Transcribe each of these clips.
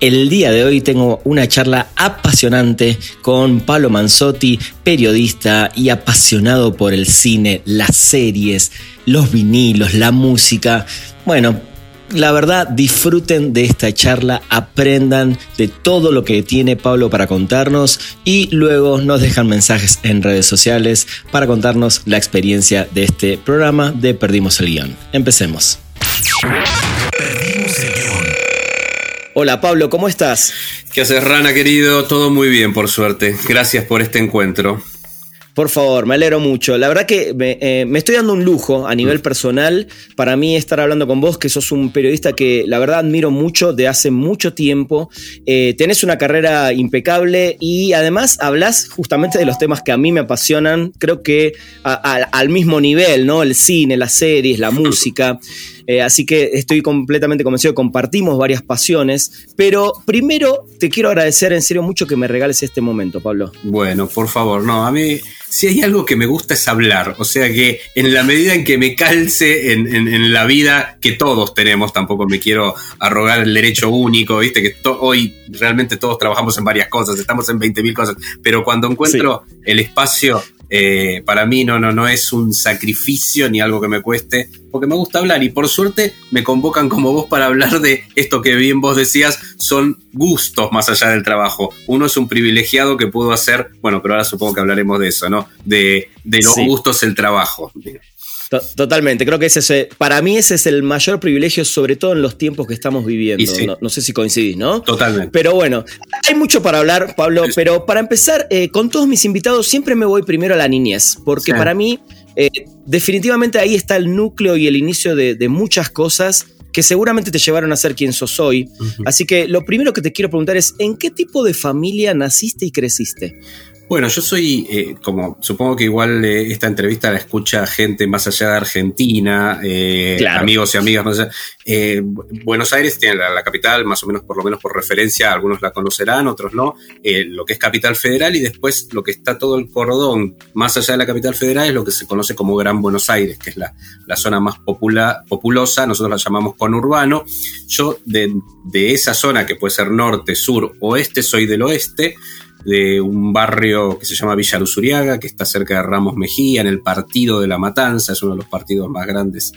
El día de hoy tengo una charla apasionante con Pablo Manzotti, periodista y apasionado por el cine, las series, los vinilos, la música. Bueno, la verdad, disfruten de esta charla, aprendan de todo lo que tiene Pablo para contarnos y luego nos dejan mensajes en redes sociales para contarnos la experiencia de este programa de Perdimos el Guión. Empecemos. Perdimos el guion. Hola Pablo, ¿cómo estás? ¿Qué haces, Rana, querido? Todo muy bien, por suerte. Gracias por este encuentro. Por favor, me alegro mucho. La verdad que me, eh, me, estoy dando un lujo a nivel personal para mí estar hablando con vos, que sos un periodista que la verdad admiro mucho de hace mucho tiempo. Eh, tenés una carrera impecable y además hablas justamente de los temas que a mí me apasionan, creo que a, a, al mismo nivel, ¿no? El cine, las series, la música. Eh, así que estoy completamente convencido que compartimos varias pasiones. Pero primero te quiero agradecer en serio mucho que me regales este momento, Pablo. Bueno, por favor, no, a mí si hay algo que me gusta es hablar. O sea que en la medida en que me calce en, en, en la vida que todos tenemos, tampoco me quiero arrogar el derecho único, viste que hoy realmente todos trabajamos en varias cosas, estamos en 20.000 cosas, pero cuando encuentro sí. el espacio eh, para mí no, no, no es un sacrificio ni algo que me cueste, porque me gusta hablar y por suerte me convocan como vos para hablar de esto que bien vos decías, son gustos más allá del trabajo. Uno es un privilegiado que pudo hacer, bueno, pero ahora supongo que hablaremos de eso, ¿no? De, de los sí. gustos el trabajo. Totalmente, creo que ese es, para mí ese es el mayor privilegio, sobre todo en los tiempos que estamos viviendo. Sí. No, no, sé si coincidís, ¿no? Totalmente. Pero bueno, hay mucho para hablar, Pablo, pero para empezar, eh, con todos mis invitados siempre me voy primero a la niñez, porque sí. para mí eh, definitivamente ahí está el núcleo y el inicio de, de muchas cosas que seguramente te llevaron a ser quien sos hoy. Uh -huh. Así que lo primero que te quiero preguntar es, ¿en qué tipo de familia naciste y creciste? Bueno, yo soy, eh, como supongo que igual eh, esta entrevista la escucha gente más allá de Argentina, eh, claro. amigos y amigas más allá. Eh, Buenos Aires tiene la, la, capital, más o menos por lo menos por referencia, algunos la conocerán, otros no, eh, lo que es capital federal y después lo que está todo el cordón más allá de la capital federal es lo que se conoce como Gran Buenos Aires, que es la, la zona más popula, populosa, nosotros la llamamos conurbano. Yo de, de esa zona, que puede ser norte, sur, oeste, soy del oeste, de un barrio que se llama Villa Luzuriaga, que está cerca de Ramos Mejía, en el partido de La Matanza, es uno de los partidos más grandes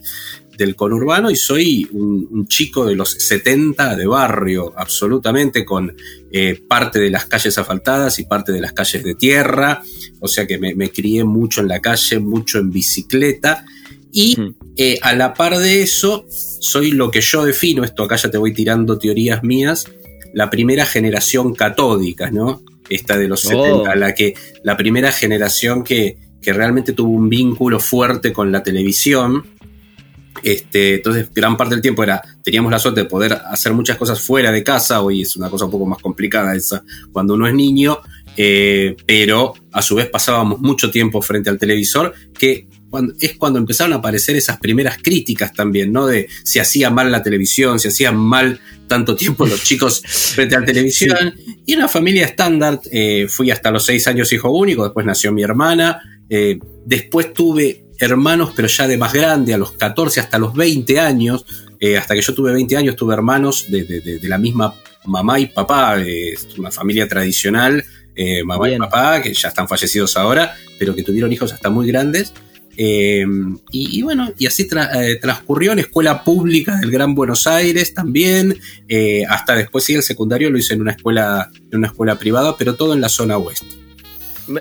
del conurbano, y soy un, un chico de los 70 de barrio, absolutamente, con eh, parte de las calles asfaltadas y parte de las calles de tierra, o sea que me, me crié mucho en la calle, mucho en bicicleta, y eh, a la par de eso, soy lo que yo defino, esto acá ya te voy tirando teorías mías, la primera generación catódica, ¿no? Esta de los oh. 70, la, que, la primera generación que, que realmente tuvo un vínculo fuerte con la televisión. Este, entonces, gran parte del tiempo era, teníamos la suerte de poder hacer muchas cosas fuera de casa, hoy es una cosa un poco más complicada esa cuando uno es niño, eh, pero a su vez pasábamos mucho tiempo frente al televisor, que cuando, es cuando empezaron a aparecer esas primeras críticas también, ¿no? De si hacía mal la televisión, si hacían mal tanto tiempo los chicos frente a la televisión. Y una familia estándar, eh, fui hasta los seis años hijo único, después nació mi hermana, eh, después tuve hermanos, pero ya de más grande, a los 14 hasta los 20 años, eh, hasta que yo tuve 20 años, tuve hermanos de, de, de, de la misma mamá y papá, es una familia tradicional, mamá Bien. y papá, que ya están fallecidos ahora, pero que tuvieron hijos hasta muy grandes. Eh, y, bueno, y así tra eh, transcurrió en escuela pública del Gran Buenos Aires también, eh, hasta después sí el secundario lo hice en una escuela, en una escuela privada, pero todo en la zona oeste.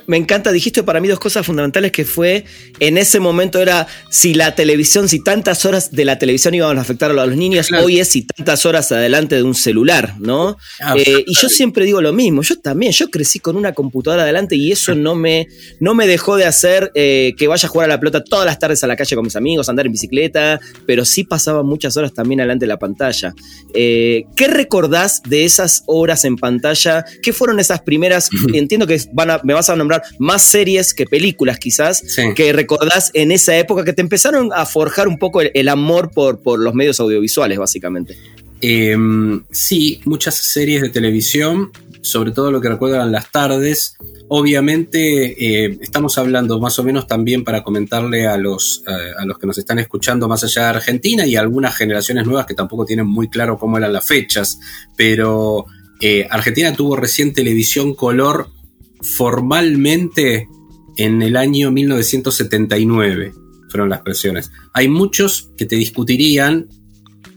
Me encanta, dijiste para mí dos cosas fundamentales que fue, en ese momento era si la televisión, si tantas horas de la televisión iban a afectar a los niños, hoy es si tantas horas adelante de un celular, ¿no? Ah, eh, y yo siempre digo lo mismo, yo también, yo crecí con una computadora adelante y eso no me, no me dejó de hacer eh, que vaya a jugar a la pelota todas las tardes a la calle con mis amigos, andar en bicicleta, pero sí pasaba muchas horas también adelante de la pantalla. Eh, ¿Qué recordás de esas horas en pantalla? ¿Qué fueron esas primeras? Entiendo que van me vas a nombrar más series que películas quizás, que recordás en esa época que te empezaron a forjar un poco el, amor por, por los medios audiovisuales, básicamente. Em, sí, muchas series de televisión, sobre todo lo que recuerdan las tardes. Obviamente eh, estamos hablando más o menos también para comentarle a los, a los que nos están escuchando más allá de Argentina y a algunas generaciones nuevas que tampoco tienen muy claro cómo eran las fechas, pero eh, Argentina tuvo recién televisión color formalmente en el año 1979, fueron las presiones. Hay muchos que te discutirían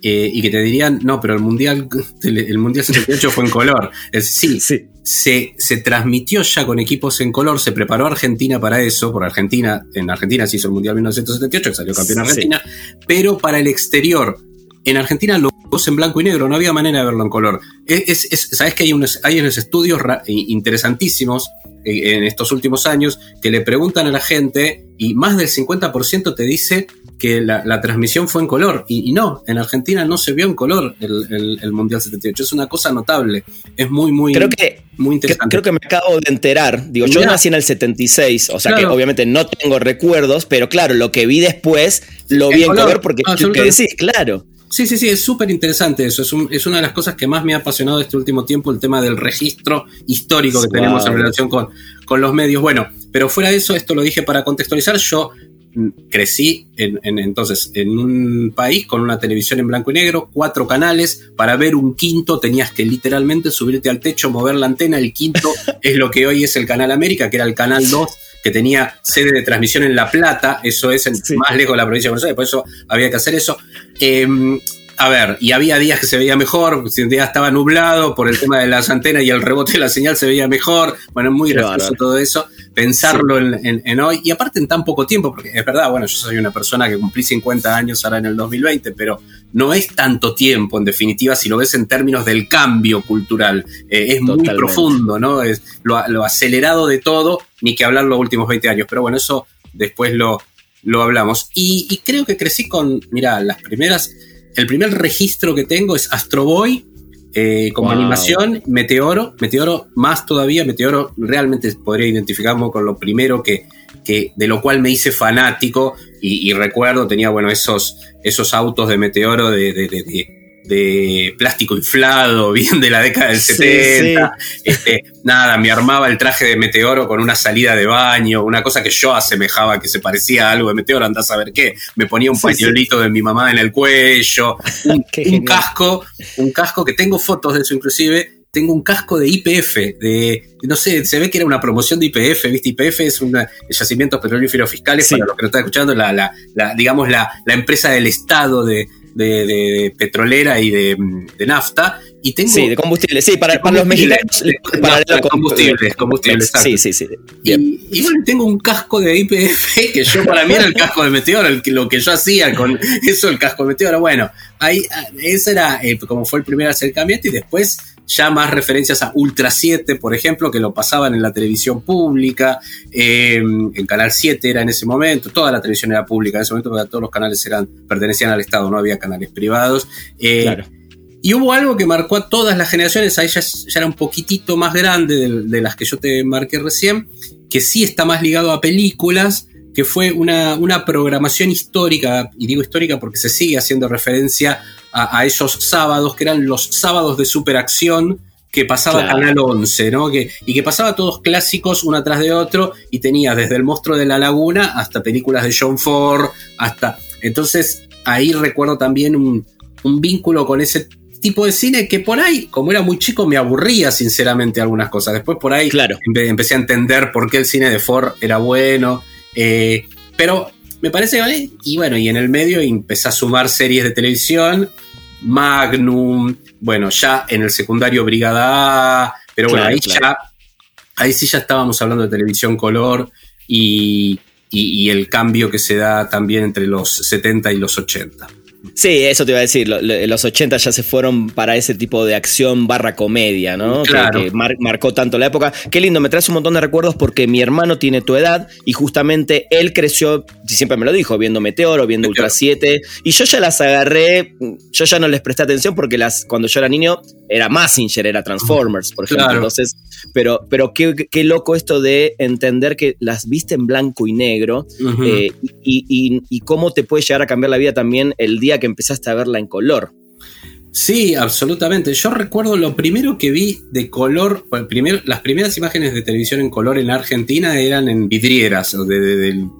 eh, y que te dirían, no, pero el Mundial, el mundial 78 fue en color. Es, sí, sí. Se, se, transmitió ya con equipos en color, se preparó Argentina para eso, por Argentina, en Argentina se hizo el Mundial 1978, que salió campeón Argentina, pero para el exterior, en Argentina lo en blanco y negro, no había manera de verlo en color. Es, Sabes que hay unos, hay unos estudios interesantísimos eh, en estos últimos años que le preguntan a la gente y más del 50% te dice que la, transmisión fue en color. Y, no, en Argentina no se vio en color el, Mundial 78. Es una cosa notable. Es muy, muy, creo que, muy interesante. creo que me acabo de enterar. Digo, yo nací en el 76, o sea que obviamente no tengo recuerdos, pero claro, lo que vi después lo vi en color, porque lo que decís, claro. Sí, sí, sí, es súper interesante eso. Es, una de las cosas que más me ha apasionado este último tiempo, el tema del registro histórico que tenemos en relación con, con los medios. Bueno, pero fuera de eso, esto lo dije para contextualizar, yo mm, crecí en, entonces en un país con una televisión en blanco y negro, cuatro canales, para ver un quinto tenías que literalmente subirte al techo, mover la antena, el quinto es lo que hoy es el Canal América, que era el Canal 2 que tenía sede de transmisión en La Plata, eso es más lejos de la provincia de Buenos Aires, por eso había que hacer eso. Em, a ver, y había días que se veía mejor, si un día estaba nublado por el tema de las antenas y el rebote de la señal se veía mejor. Bueno, es muy gracioso todo eso, pensarlo en, hoy, y aparte en tan poco tiempo, porque es verdad, bueno, yo soy una persona que cumplí 50 años ahora en el 2020, pero no es tanto tiempo, en definitiva, si lo ves en términos del cambio cultural. Eh, es muy profundo, ¿no? Es lo, acelerado de todo, ni que hablar los últimos 20 años, pero bueno, eso después lo, lo hablamos. Y, y creo que crecí con, mira, las primeras el primer registro que tengo es Astro Boy, eh, como animación, Meteoro, Meteoro más todavía, Meteoro realmente podría identificarme con lo primero que, que de lo cual me hice fanático y, recuerdo, tenía bueno esos, esos autos de Meteoro de de plástico inflado, bien de la década del 70. Este, nada, me armaba el traje de meteoro con una salida de baño, una cosa que yo asemejaba que se parecía a algo de meteoro, andás a ver qué. Me ponía un pañuelito de mi mamá en el cuello, un, casco, un casco que tengo fotos de eso inclusive. Tengo un casco de IPF, de, no sé, se ve que era una promoción de IPF, ¿viste? IPF es un yacimientos petrolíferos fiscales, para los que no están escuchando, la, la, la digamos, la, la empresa del Estado de, de, petrolera y de, nafta. Y tengo, sí, de combustible, sí, para, los mexicanos. para combustibles, combustibles, Sí, sí, sí. Y, bueno, tengo un casco de IPF que yo para mí era el casco de Meteoro, el, lo que yo hacía con eso, el casco de Meteoro. Bueno, ahí, ese era eh, como fue el primer acercamiento y después ya más referencias a Ultra 7, por ejemplo, que lo pasaban en la televisión pública, eh, en Canal 7 era en ese momento, toda la televisión era pública en ese momento, porque todos los canales eran, pertenecían al Estado, no había canales privados. Eh, y hubo algo que marcó a todas las generaciones, ahí ya, ya era un poquitito más grande de, de, las que yo te marqué recién, que sí está más ligado a películas, que fue una, una, programación histórica, y digo histórica porque se sigue haciendo referencia a, esos sábados, que eran los sábados de superacción que pasaba Canal 11, ¿no? Que, y que pasaba todos clásicos uno atrás de otro, y tenía desde El monstruo de la laguna hasta películas de John Ford, hasta... Entonces ahí recuerdo también un, un vínculo con ese tipo de cine que por ahí, como era muy chico, me aburría sinceramente algunas cosas. Después por ahí claro. empecé a entender por qué el cine de Ford era bueno eh, pero me parece, ¿vale? Y bueno, y en el medio empecé a sumar series de televisión, Magnum, bueno, ya en el secundario Brigada A, pero bueno, ahí ya ahí sí ya estábamos hablando de televisión color y, y, el cambio que se da también entre los 70 y los 80. Sí, eso te iba a decir. Los 80 ya se fueron para ese tipo de acción barra comedia, ¿no? Claro. Que, marcó tanto la época. Qué lindo, me traes un montón de recuerdos porque mi hermano tiene tu edad y justamente él creció, siempre me lo dijo, viendo Meteoro, viendo Ultra 7. Y yo ya las agarré, yo ya no les presté atención porque las, cuando yo era niño era Massinger, era Transformers, por ejemplo. Entonces, pero, pero qué, qué, loco esto de entender que las viste en blanco y negro eh, y, y cómo te puede llegar a cambiar la vida también el día que empezaste a verla en color. Sí, absolutamente. Yo recuerdo lo primero que vi de color, las primeras imágenes de televisión en color en Argentina eran en vidrieras,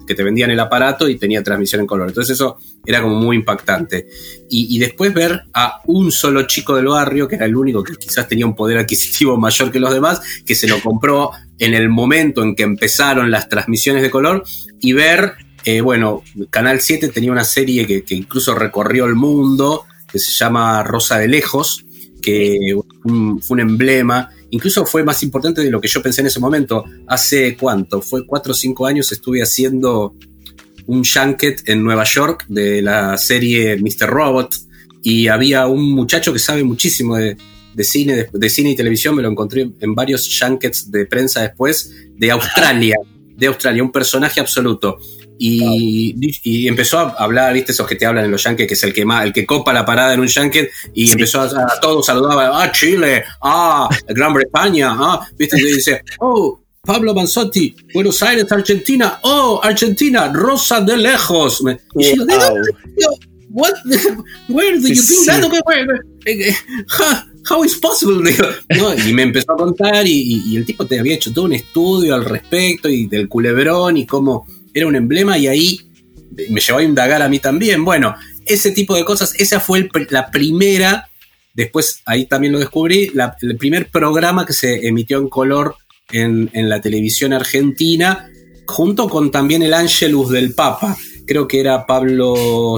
que te vendían el aparato y tenía transmisión en color. Entonces eso era como muy impactante. Y, después ver a un solo chico del barrio, que era el único que quizás tenía un poder adquisitivo mayor que los demás, que se lo compró en el momento en que empezaron las transmisiones de color, y ver eh, bueno, Canal 7 tenía una serie que, incluso recorrió el mundo, que se llama Rosa de Lejos, que fue un emblema. Incluso fue más importante de lo que yo pensé en ese momento. Hace cuánto? Fue cuatro o cinco años estuve haciendo un junket en Nueva York de la serie Mr. Robot y había un muchacho que sabe muchísimo de, cine, de, cine y televisión, me lo encontré en varios junkets de prensa después, de Australia, de Australia, un personaje absoluto. Y, empezó a hablar, viste, esos que te hablan en los yankees, que es el que más, el que copa la parada en un yankee, y empezó a, a, todos saludaba, ah, Chile, ah, Gran Bretaña, ah, viste, y dice, oh, Pablo Manzotti, Buenos Aires, Argentina, oh, Argentina, Rosa de lejos. Y yo, ¿de dónde? What? Where do you think that? How, is possible? y me empezó a contar y, y, el tipo te había hecho todo un estudio al respecto y del culebrón y cómo era un emblema y ahí me llevó a indagar a mí también. Bueno, ese tipo de cosas, esa fue la primera, después ahí también lo descubrí, el primer programa que se emitió en color en, la televisión argentina, junto con también el Ángelus del Papa. Creo que era Pablo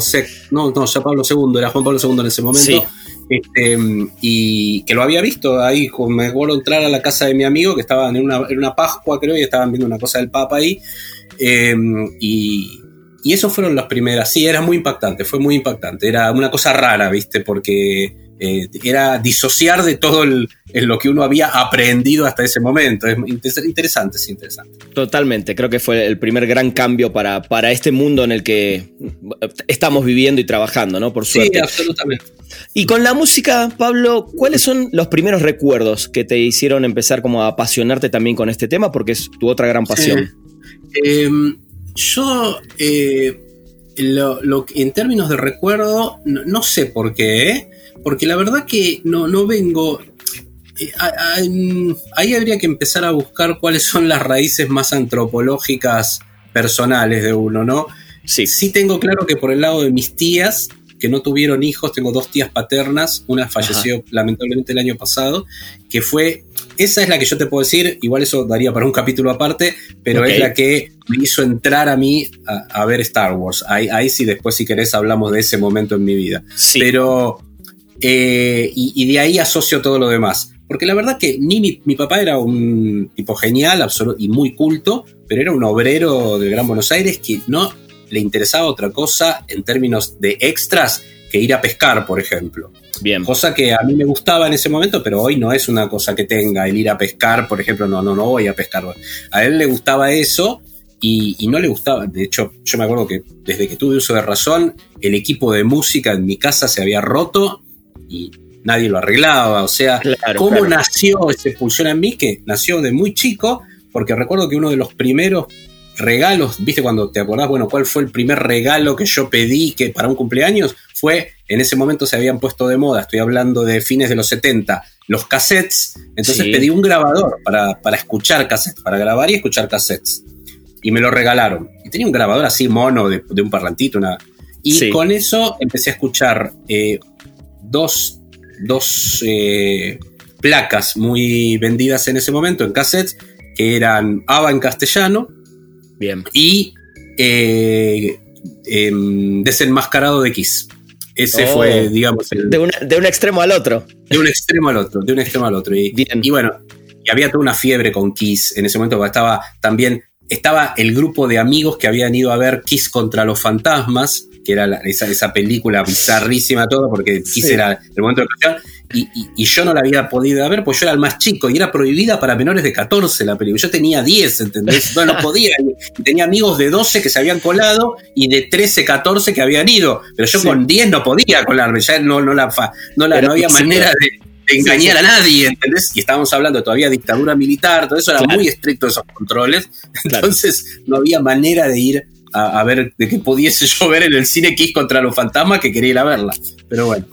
no, no, ya Pablo II, era Juan Pablo II en ese momento. Este, y que lo había visto ahí, me acuerdo entrar a la casa de mi amigo que estaba en una, en una Pascua, creo, y estaban viendo una cosa del Papa ahí. Em, y, y eso fueron las primeras. Sí, era muy impactante, fue muy impactante. Era una cosa rara, ¿viste? Porque eh, era disociar de todo lo que uno había aprendido hasta ese momento. Es interesante, sí, interesante. Totalmente, creo que fue el primer gran cambio para, para este mundo en el que estamos viviendo y trabajando, ¿no? Por suerte. Sí, absolutamente. Y con la música, Pablo, ¿cuáles son los primeros recuerdos que te hicieron empezar como a apasionarte también con este tema? Porque es tu otra gran pasión. Em, yo, eh, lo, en términos de recuerdo, no, sé por qué, ¿eh? Porque la verdad que no, no vengo... Eh, ahí habría que empezar a buscar cuáles son las raíces más antropológicas personales de uno, ¿no? Sí. Sí tengo claro que por el lado de mis tías, que no tuvieron hijos, tengo dos tías paternas, una falleció lamentablemente el año pasado, que fue, esa es la que yo te puedo decir, igual eso daría para un capítulo aparte, pero es la que me hizo entrar a mí a, ver Star Wars. Ahí, ahí, sí, después si querés hablamos de ese momento en mi vida. Pero, eh, y, de ahí asocio todo lo demás. Porque la verdad que ni mi, papá era un tipo genial absoluto, y muy culto, pero era un obrero del Gran Buenos Aires que no le interesaba otra cosa en términos de extras que ir a pescar, por ejemplo. Bien. Cosa que a mí me gustaba en ese momento, pero hoy no es una cosa que tenga el ir a pescar, por ejemplo, no, no, no voy a pescar. A él le gustaba eso y, no le gustaba. De hecho, yo me acuerdo que desde que tuve uso de razón, el equipo de música en mi casa se había roto y nadie lo arreglaba. O sea, ¿cómo nació ese pulsión en mí? Que nació de muy chico, porque recuerdo que uno de los primeros regalos, viste cuando te acordás, bueno, cuál fue el primer regalo que yo pedí que para un cumpleaños, fue, en ese momento se habían puesto de moda, estoy hablando de fines de los 70, los cassettes, entonces pedí un grabador para, escuchar cassettes, para grabar y escuchar cassettes, y me lo regalaron, y tenía un grabador así mono de, un parlantito, una... Y con eso empecé a escuchar eh, dos, dos eh, placas muy vendidas en ese momento en cassettes, que eran ABBA en castellano, Bien. Y eh, em, Desenmascarado de Kiss. Ese fue, oh. digamos. de, un extremo al otro. De un extremo al otro, de un extremo al otro. Y, y bueno, y había toda una fiebre con Kiss en ese momento, porque estaba también, estaba el grupo de amigos que habían ido a ver Kiss contra los fantasmas, que era esa, esa, película bizarrísima todo, porque Kiss era el momento de creación, y, y, yo no la había podido ver, pues yo era el más chico y era prohibida para menores de 14 la película. Yo tenía 10, ¿entendés? No, no podía. Y tenía amigos de 12 que se habían colado y de 13, 14 que habían ido. Pero yo con 10 no podía colarme, ya no, no, la, no, la, no había manera de, engañar a nadie, ¿entendés? Y estábamos hablando todavía de dictadura militar, todo eso era muy estricto esos controles. Entonces no había manera de ir a, a, ver de que pudiese yo ver en el cine Kiss contra los fantasmas que quería ir a verla. Pero bueno.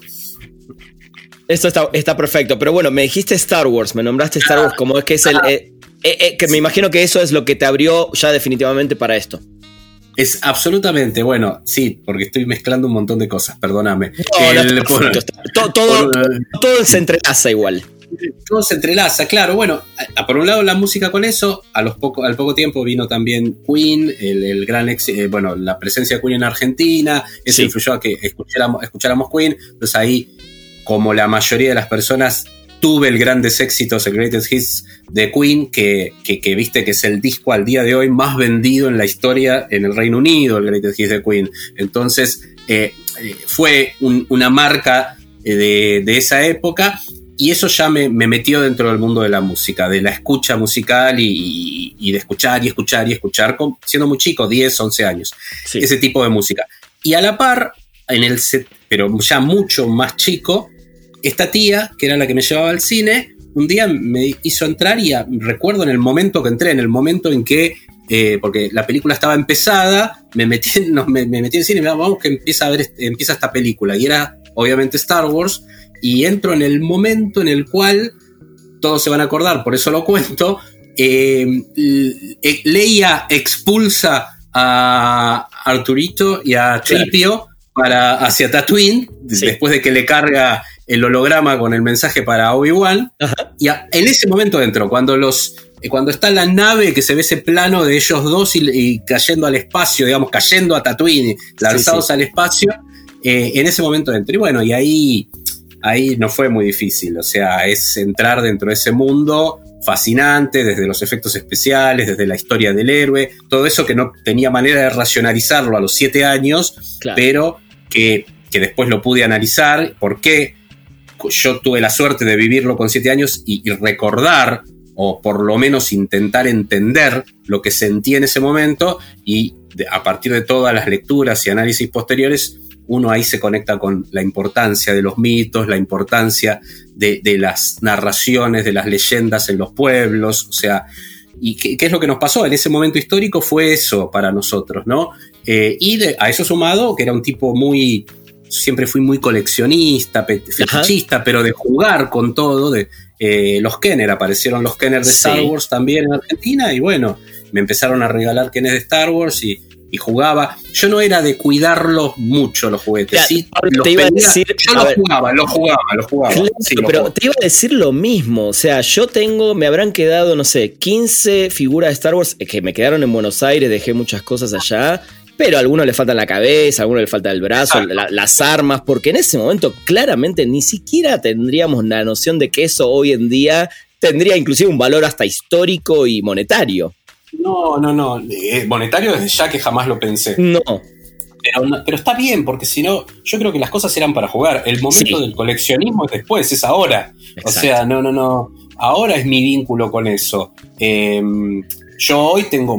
Esto está, perfecto. Pero bueno, me dijiste Star Wars, me nombraste Star Wars como es que es el. Eh, eh, eh, que me imagino que eso es lo que te abrió ya definitivamente para esto. Es absolutamente, bueno, sí, porque estoy mezclando un montón de cosas, perdóname. todo, se entrelaza igual. Todo se entrelaza, claro. Bueno, por un lado la música con eso, a los poco, al poco tiempo vino también Queen, el, gran bueno, la presencia de Queen en Argentina, eso influyó a que escucháramos, escucháramos Queen, entonces ahí como la mayoría de las personas, tuve el grandes éxitos, el Greatest Hits de Queen, que, que, viste que es el disco al día de hoy más vendido en la historia en el Reino Unido, el Greatest Hits de Queen. Entonces, eh, eh, fue una marca eh, de, esa época y eso ya me, metió dentro del mundo de la música, de la escucha musical y, de escuchar y escuchar y escuchar, siendo muy chico, 10, 11 años, ese tipo de música. Y a la par, en el pero ya mucho más chico, esta tía, que era la que me llevaba al cine, un día me hizo entrar y recuerdo en el momento que entré, en el momento en que, eh, porque la película estaba empezada, me metí, me, metí en el cine y me vamos que empieza, a ver, empieza esta película. Y era obviamente Star Wars, y entro en el momento en el cual todos se van a acordar, por eso lo cuento. Eh, eh, Leia expulsa a Arturito y a Tripio para, hacia Tatooine, después de que le carga el holograma con el mensaje para Obi-Wan. Y en ese momento dentro, cuando los. Eh, cuando está la nave, que se ve ese plano de ellos dos y, cayendo al espacio, digamos, cayendo a Tatooine, lanzados al espacio, eh, en ese momento dentro. Y bueno, y ahí, ahí no fue muy difícil. O sea, es entrar dentro de ese mundo fascinante, desde los efectos especiales, desde la historia del héroe, todo eso que no tenía manera de racionalizarlo a los siete años, pero que, que, después lo pude analizar, por qué yo tuve la suerte de vivirlo con siete años y, recordar, o por lo menos intentar entender lo que sentí en ese momento, y a partir de todas las lecturas y análisis posteriores, uno ahí se conecta con la importancia de los mitos, la importancia de, las narraciones, de las leyendas en los pueblos, o sea, y qué, es lo que nos pasó en ese momento histórico fue eso para nosotros, ¿no? Eh, y a eso sumado, que era un tipo muy, siempre fui muy coleccionista, fetichista, pero de jugar con todo, de eh, los Kenner, aparecieron los Kenner de Star Wars también en Argentina y bueno, me empezaron a regalar Kenner de Star Wars y, jugaba. Yo no era de cuidarlos mucho los juguetes. sí, te iba a decir, yo los jugaba, los jugaba, los jugaba. pero te iba a decir lo mismo. O sea, yo tengo, me habrán quedado, no sé, 15 figuras de Star Wars que me quedaron en Buenos Aires, dejé muchas cosas allá pero a algunos le falta la cabeza, a algunos le falta el brazo, las armas, porque en ese momento claramente ni siquiera tendríamos la noción de que eso hoy en día tendría inclusive un valor hasta histórico y monetario. No, no, no. Eh, monetario desde ya que jamás lo pensé. No. Pero, está bien, porque si no, yo creo que las cosas eran para jugar. El momento del coleccionismo es después, es ahora. O sea, no, no, no. Ahora es mi vínculo con eso. Em, yo hoy tengo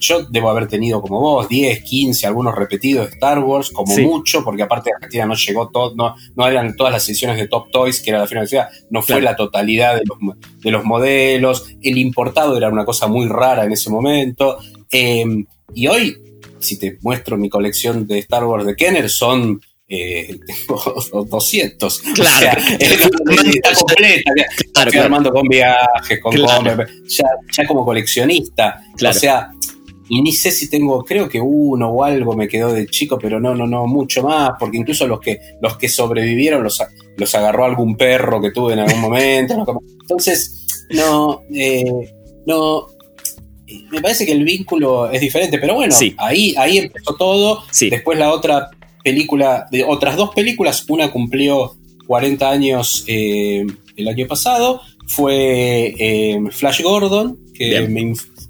yo debo haber tenido como vos, 10, 15, algunos repetidos de Star Wars, como mucho, porque aparte de Argentina no llegó todo, no, no eran todas las ediciones de Top Toys, que era la finalidad, no fue la totalidad de los, de los, modelos, el importado era una cosa muy rara en ese momento, em, y hoy, si te muestro mi colección de Star Wars de Kenner, son eh, 200. Claro. O sea, está completa. Claro, estoy armando con viajes, con ya, ya, como coleccionista. O sea, y ni sé si tengo, creo que uno o algo me quedó de chico, pero no, no, no, mucho más, porque incluso los que, los que sobrevivieron los, los agarró algún perro que tuve en algún momento. Entonces, no, eh, no, me parece que el vínculo es diferente, pero bueno, ahí, ahí empezó todo. Después la otra película, de otras dos películas, una cumplió 40 años eh, el año pasado fue eh, Flash Gordon, que me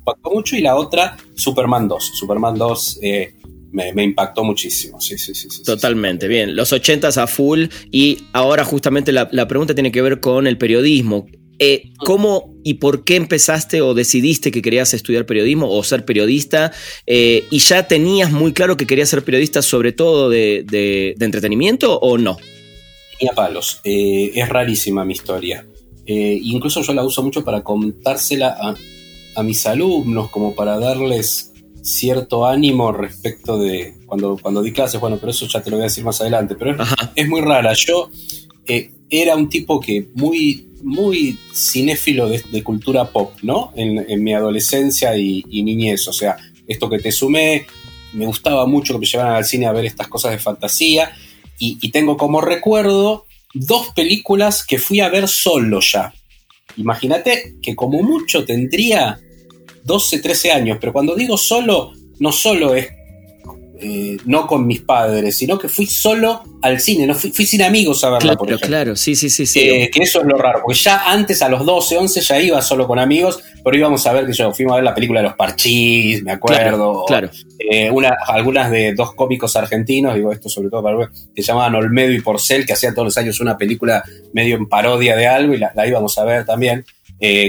impactó mucho, y la otra, Superman 2. Superman 2 eh, me, impactó muchísimo, sí, sí, sí. Totalmente, bien. Los 80 a full, y ahora justamente la, la pregunta tiene que ver con el periodismo. Eh, ¿Cómo y por qué empezaste o decidiste que querías estudiar periodismo o ser periodista? Eh, ¿Y ya tenías muy claro que querías ser periodista sobre todo de, entretenimiento o no? Tenía palos. Eh, es rarísima mi historia. incluso yo la uso mucho para contársela a, mis alumnos, como para darles cierto ánimo respecto de cuando, cuando di clases. Bueno, pero eso ya te lo voy a decir más adelante. Pero es, es muy rara. Yo era un tipo que muy muy cinéfilo de, cultura pop, ¿no? En, mi adolescencia y, niñez. O sea, esto que te sumé, me gustaba mucho que me llevaran al cine a ver estas cosas de fantasía. Y, tengo como recuerdo dos películas que fui a ver solo ya. Imagínate que como mucho tendría 12, 13 años, pero cuando digo solo, no solo es eh, no con mis padres, sino que fui solo al cine, no fui, sin amigos a verla, claro, Claro, sí, sí, sí. sí. Eh, que eso es lo raro, porque ya antes, a los 12, 11, ya iba solo con amigos, pero íbamos a ver que yo fuimos a ver la película de los parchís, me acuerdo. Claro. Eh, una, algunas de dos cómicos argentinos, digo esto sobre todo para que se llamaban Olmedo y Porcel, que hacían todos los años una película medio en parodia de algo, y la, íbamos a ver también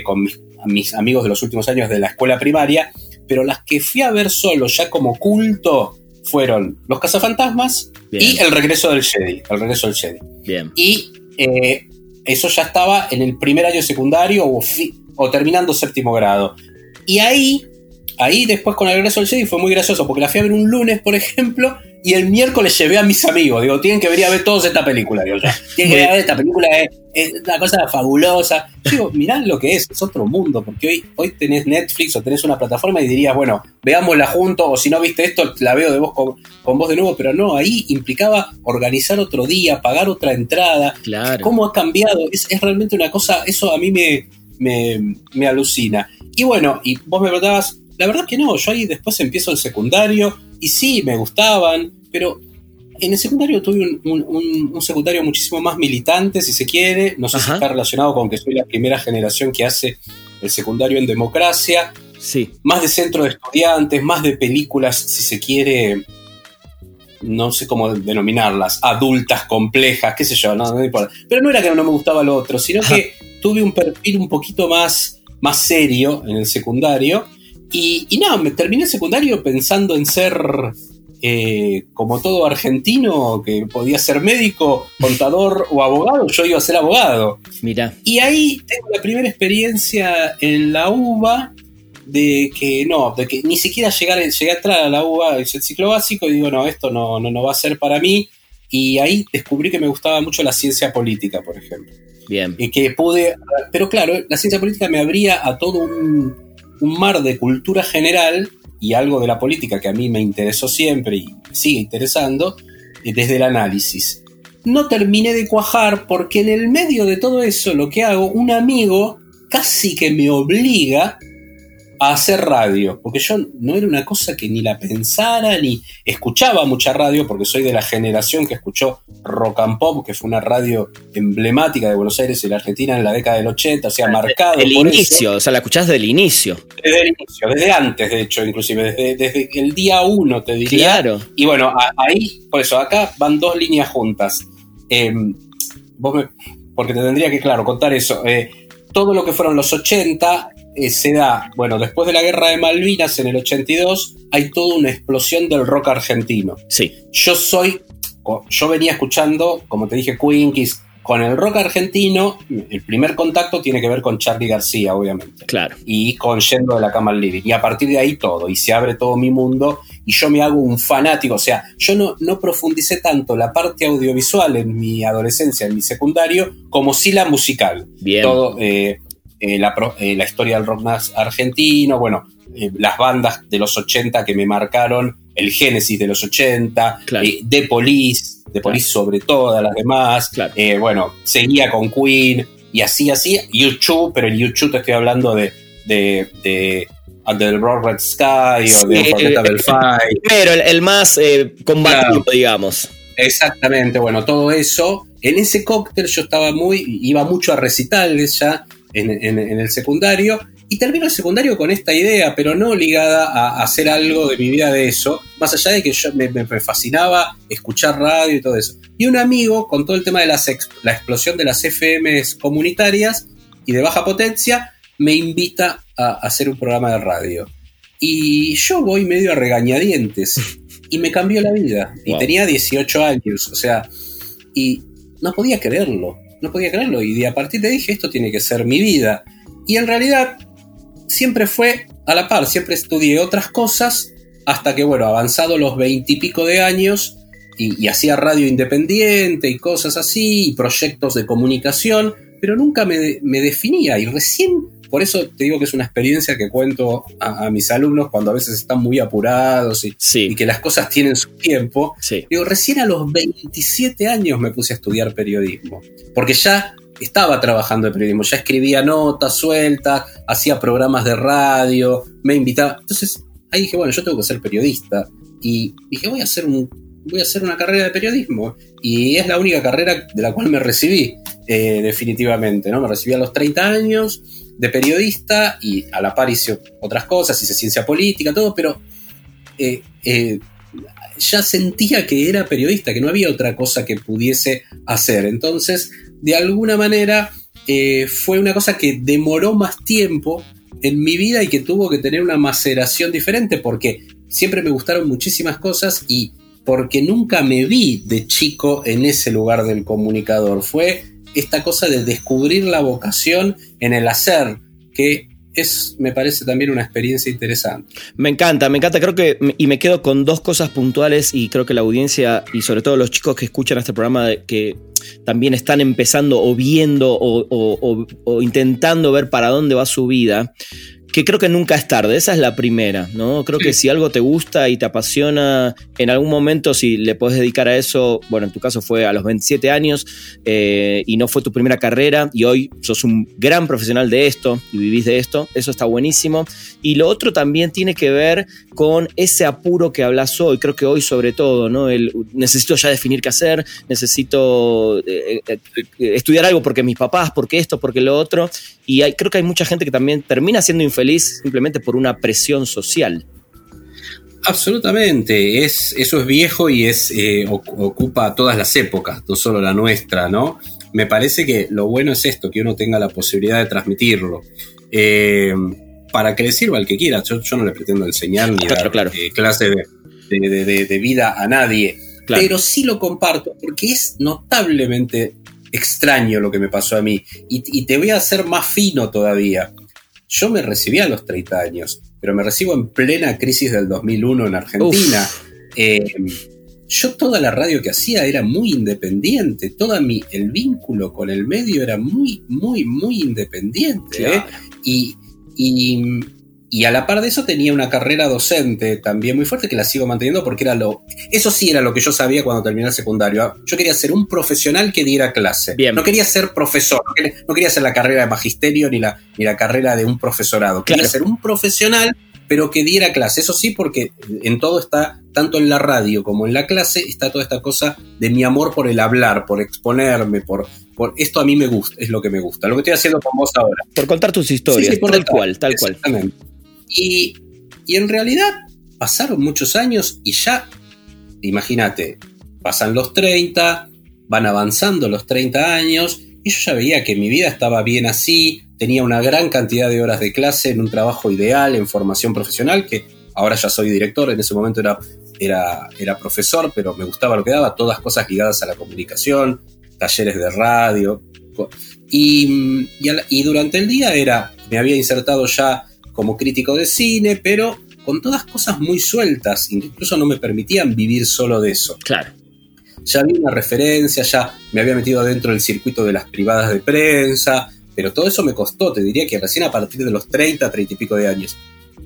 con mis, mis amigos de los últimos años de la escuela primaria pero las que fui a ver solo, ya como culto, fueron Los Cazafantasmas y El Regreso del Jedi. El Regreso del Jedi. Bien. Y eh, eso ya estaba en el primer año secundario o, o, terminando séptimo grado. Y ahí, ahí después con El Regreso del Jedi fue muy gracioso, porque la fui a ver un lunes, por ejemplo, y el miércoles llevé a mis amigos. Digo, tienen que venir a ver todos esta película. Digo, ya. Tienen que venir a ver esta película, es, una cosa fabulosa. Yo digo, mirá lo que es, es otro mundo, porque hoy, hoy tenés Netflix o tenés una plataforma y dirías, bueno, veámosla juntos, o si no viste esto, la veo de vos con, con vos de nuevo, pero no, ahí implicaba organizar otro día, pagar otra entrada. Claro. ¿Cómo ha cambiado? Es, realmente una cosa, eso a mí me, me, me alucina. Y bueno, y vos me preguntabas, la verdad que no, yo ahí después empiezo el secundario y sí, me gustaban, pero en el secundario tuve un, secundario muchísimo más militante, si se quiere. No sé si está relacionado con que soy la primera generación que hace el secundario en democracia. Sí. Más de centro de estudiantes, más de películas, si se quiere, no sé cómo denominarlas, adultas, complejas, qué sé yo, no, importa. Pero no era que no me gustaba lo otro, sino que tuve un perfil un poquito más, más serio en el secundario. Y, y no, me terminé secundario pensando en ser eh, como todo argentino que podía ser médico, contador o abogado, yo iba a ser abogado. Mira. Y ahí tengo la primera experiencia en la UBA de que no, de que ni siquiera llegar, llegué a entrar a la UBA, es el ciclo básico, y digo, no, esto no, no, no va a ser para mí. Y ahí descubrí que me gustaba mucho la ciencia política, por ejemplo. Bien. Y que pude, pero claro, la ciencia política me abría a todo un, un mar de cultura general y algo de la política que a mí me interesó siempre y sigue interesando, eh, desde el análisis. No terminé de cuajar porque en el medio de todo eso lo que hago, un amigo casi que me obliga a hacer radio, porque yo no era una cosa que ni la pensara, ni escuchaba mucha radio, porque soy de la generación que escuchó Rock and Pop, que fue una radio emblemática de Buenos Aires y la Argentina en la década del 80, o sea, marcado. El inicio, o sea, la escuchás del inicio. Desde el inicio, desde antes, de hecho, inclusive, desde, el día uno, te diría. Claro. Y bueno, ahí, por eso, acá van dos líneas juntas. Em, porque te tendría que, claro, contar eso. Eh, todo lo que fueron los 80 eh, se da, bueno, después de la guerra de Malvinas en el 82, hay toda una explosión del rock argentino. Sí. Yo soy, yo venía escuchando, como te dije, Queen, con el rock argentino, el primer contacto tiene que ver con Charlie García, obviamente. Claro. Y con Yendo de la Cama al Living. Y a partir de ahí todo, y se abre todo mi mundo, y yo me hago un fanático. O sea, yo no, no profundicé tanto la parte audiovisual en mi adolescencia, en mi secundario, como sí la musical. Bien. Todo, eh, eh, eh, la, historia del rock argentino, bueno, eh, las bandas de los 80 que me marcaron, el Génesis de los 80, The Police, The Police sobre todas las demás, bueno, seguía con Queen y así, así, YouTube, pero en YouTube te estoy hablando de, de, de Broad Red Sky o de Unforgettable Fight. Pero el, más combativo, digamos. Exactamente, bueno, todo eso. En ese cóctel yo estaba muy, iba mucho a recitales ya, en, el secundario y termino el secundario con esta idea, pero no ligada a, hacer algo de mi vida de eso, más allá de que yo me, fascinaba escuchar radio y todo eso. Y un amigo, con todo el tema de las la explosión de las FMs comunitarias y de baja potencia, me invita a, hacer un programa de radio. Y yo voy medio a regañadientes y me cambió la vida. Y tenía 18 años, o sea, y no podía creerlo no podía creerlo. Y a partir de dije, esto tiene que ser mi vida. Y en realidad siempre fue a la par, siempre estudié otras cosas hasta que, bueno, avanzado los veintipico de años y, hacía radio independiente y cosas así, y proyectos de comunicación, pero nunca me, me definía. Y recién por eso te digo que es una experiencia que cuento a, mis alumnos cuando a veces están muy apurados y, que las cosas tienen su tiempo. Digo, recién a los 27 años me puse a estudiar periodismo, porque ya estaba trabajando en periodismo, ya escribía notas sueltas, hacía programas de radio, me invitaba. Entonces ahí dije, bueno, yo tengo que ser periodista. Y dije, voy a hacer voy a hacer una carrera de periodismo. Y es la única carrera de la cual me recibí, eh, definitivamente, ¿no? Me recibí a los 30 años de periodista y a la par hice otras cosas, hice ciencia política, todo, pero eh, eh, ya sentía que era periodista, que no había otra cosa que pudiese hacer. Entonces, de alguna manera, eh, fue una cosa que demoró más tiempo en mi vida y que tuvo que tener una maceración diferente porque siempre me gustaron muchísimas cosas y porque nunca me vi de chico en ese lugar del comunicador. Fue esta cosa de descubrir la vocación en el hacer, que es, me parece también una experiencia interesante. Me encanta, me encanta, creo que, y me quedo con dos cosas puntuales y creo que la audiencia y sobre todo los chicos que escuchan este programa que también están empezando o viendo o intentando ver para dónde va su vida, que creo que nunca es tarde, esa es la primera, ¿no? Creo que si algo te gusta y te apasiona, en algún momento si le puedes dedicar a eso, bueno, en tu caso fue a los 27 años eh, y no fue tu primera carrera y hoy sos un gran profesional de esto y vivís de esto, eso está buenísimo. Y lo otro también tiene que ver con ese apuro que hablas hoy, creo que hoy sobre todo, ¿no? El, necesito ya definir qué hacer, necesito eh, eh, estudiar algo porque mis papás, porque esto, porque lo otro, y hay, creo que hay mucha gente que también termina siendo infeliz simplemente por una presión social. Absolutamente, es, eso es viejo y es, eh, ocupa todas las épocas, no solo la nuestra, ¿no? Me parece que lo bueno es esto, que uno tenga la posibilidad de transmitirlo. Eh, para que le sirva al que quiera, yo, no le pretendo enseñar ni dar eh, clase de, vida a nadie, pero sí lo comparto porque es notablemente extraño lo que me pasó a mí. Y, te voy a hacer más fino todavía. Yo me recibí a los 30 años, pero me recibo en plena crisis del 2001 en Argentina. Eh, yo toda la radio que hacía era muy independiente, todo mi, el vínculo con el medio era muy, muy, muy independiente. ¿eh? Y, y, y a la par de eso tenía una carrera docente también muy fuerte que la sigo manteniendo porque era lo... Eso sí era lo que yo sabía cuando terminé el secundario. Yo quería ser un profesional que diera clase. No quería ser profesor, no quería, ser la carrera de magisterio ni la, ni la carrera de un profesorado. Quería ser un profesional pero que diera clase. Eso sí, porque en todo está, tanto en la radio como en la clase, está toda esta cosa de mi amor por el hablar, por exponerme, por, por esto a mí me gusta, es lo que me gusta. Lo que estoy haciendo con vos ahora. Por contar tus historias, tal cual, tal cual. Y, en realidad pasaron muchos años y ya, imagínate, pasan los 30, van avanzando los 30 años y yo ya veía que mi vida estaba bien así, tenía una gran cantidad de horas de clase en un trabajo ideal, en formación profesional, que ahora ya soy director, en ese momento era, era, era profesor, pero me gustaba lo que daba, todas cosas ligadas a la comunicación, talleres de radio. Y, y durante el día era, me había insertado ya como crítico de cine, pero con todas cosas muy sueltas, incluso no me permitían vivir solo de eso. Claro. Ya había una referencia, ya me había metido dentro del circuito de las privadas de prensa, pero todo eso me costó, te diría que recién a partir de los 30, 30 y pico de años.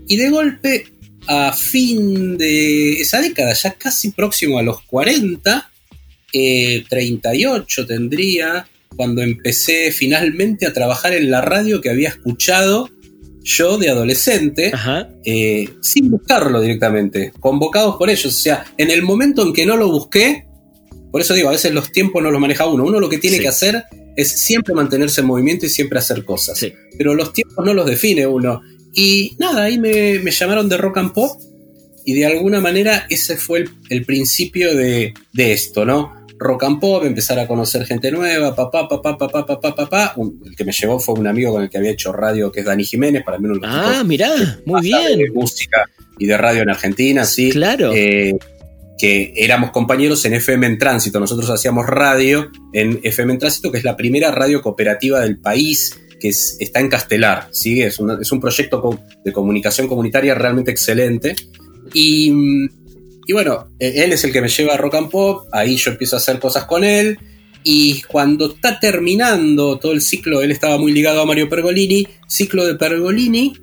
Y de golpe, a fin de esa década, ya casi próximo a los 40, 38 eh, tendría, cuando empecé finalmente a trabajar en la radio que había escuchado yo de adolescente, eh, sin buscarlo directamente, convocados por ellos. O sea, en el momento en que no lo busqué, por eso digo, a veces los tiempos no los maneja uno. Uno lo que tiene que hacer es siempre mantenerse en movimiento y siempre hacer cosas. Pero los tiempos no los define uno. Y nada, ahí me, llamaron de rock and pop y de alguna manera ese fue el, principio de, esto, ¿no? Rock and pop, empezar a conocer gente nueva, papá, papá, papá, papá, papá. el que me llevó fue un amigo con el que había hecho radio, que es Dani Jiménez, para mí uno de los Ah, mirá, muy bien. De música y de radio en Argentina, sí. Claro. Eh, que éramos compañeros en FM en Tránsito. Nosotros hacíamos radio en FM en Tránsito, que es la primera radio cooperativa del país, que está en Castelar. ¿sí? Es, es un proyecto de comunicación comunitaria realmente excelente. Y, y, bueno, e, él es el que me lleva a Rock and Pop, ahí yo empiezo a hacer cosas con él. Y cuando está terminando todo el ciclo, él estaba muy ligado a Mario Pergolini, ciclo de Pergolini,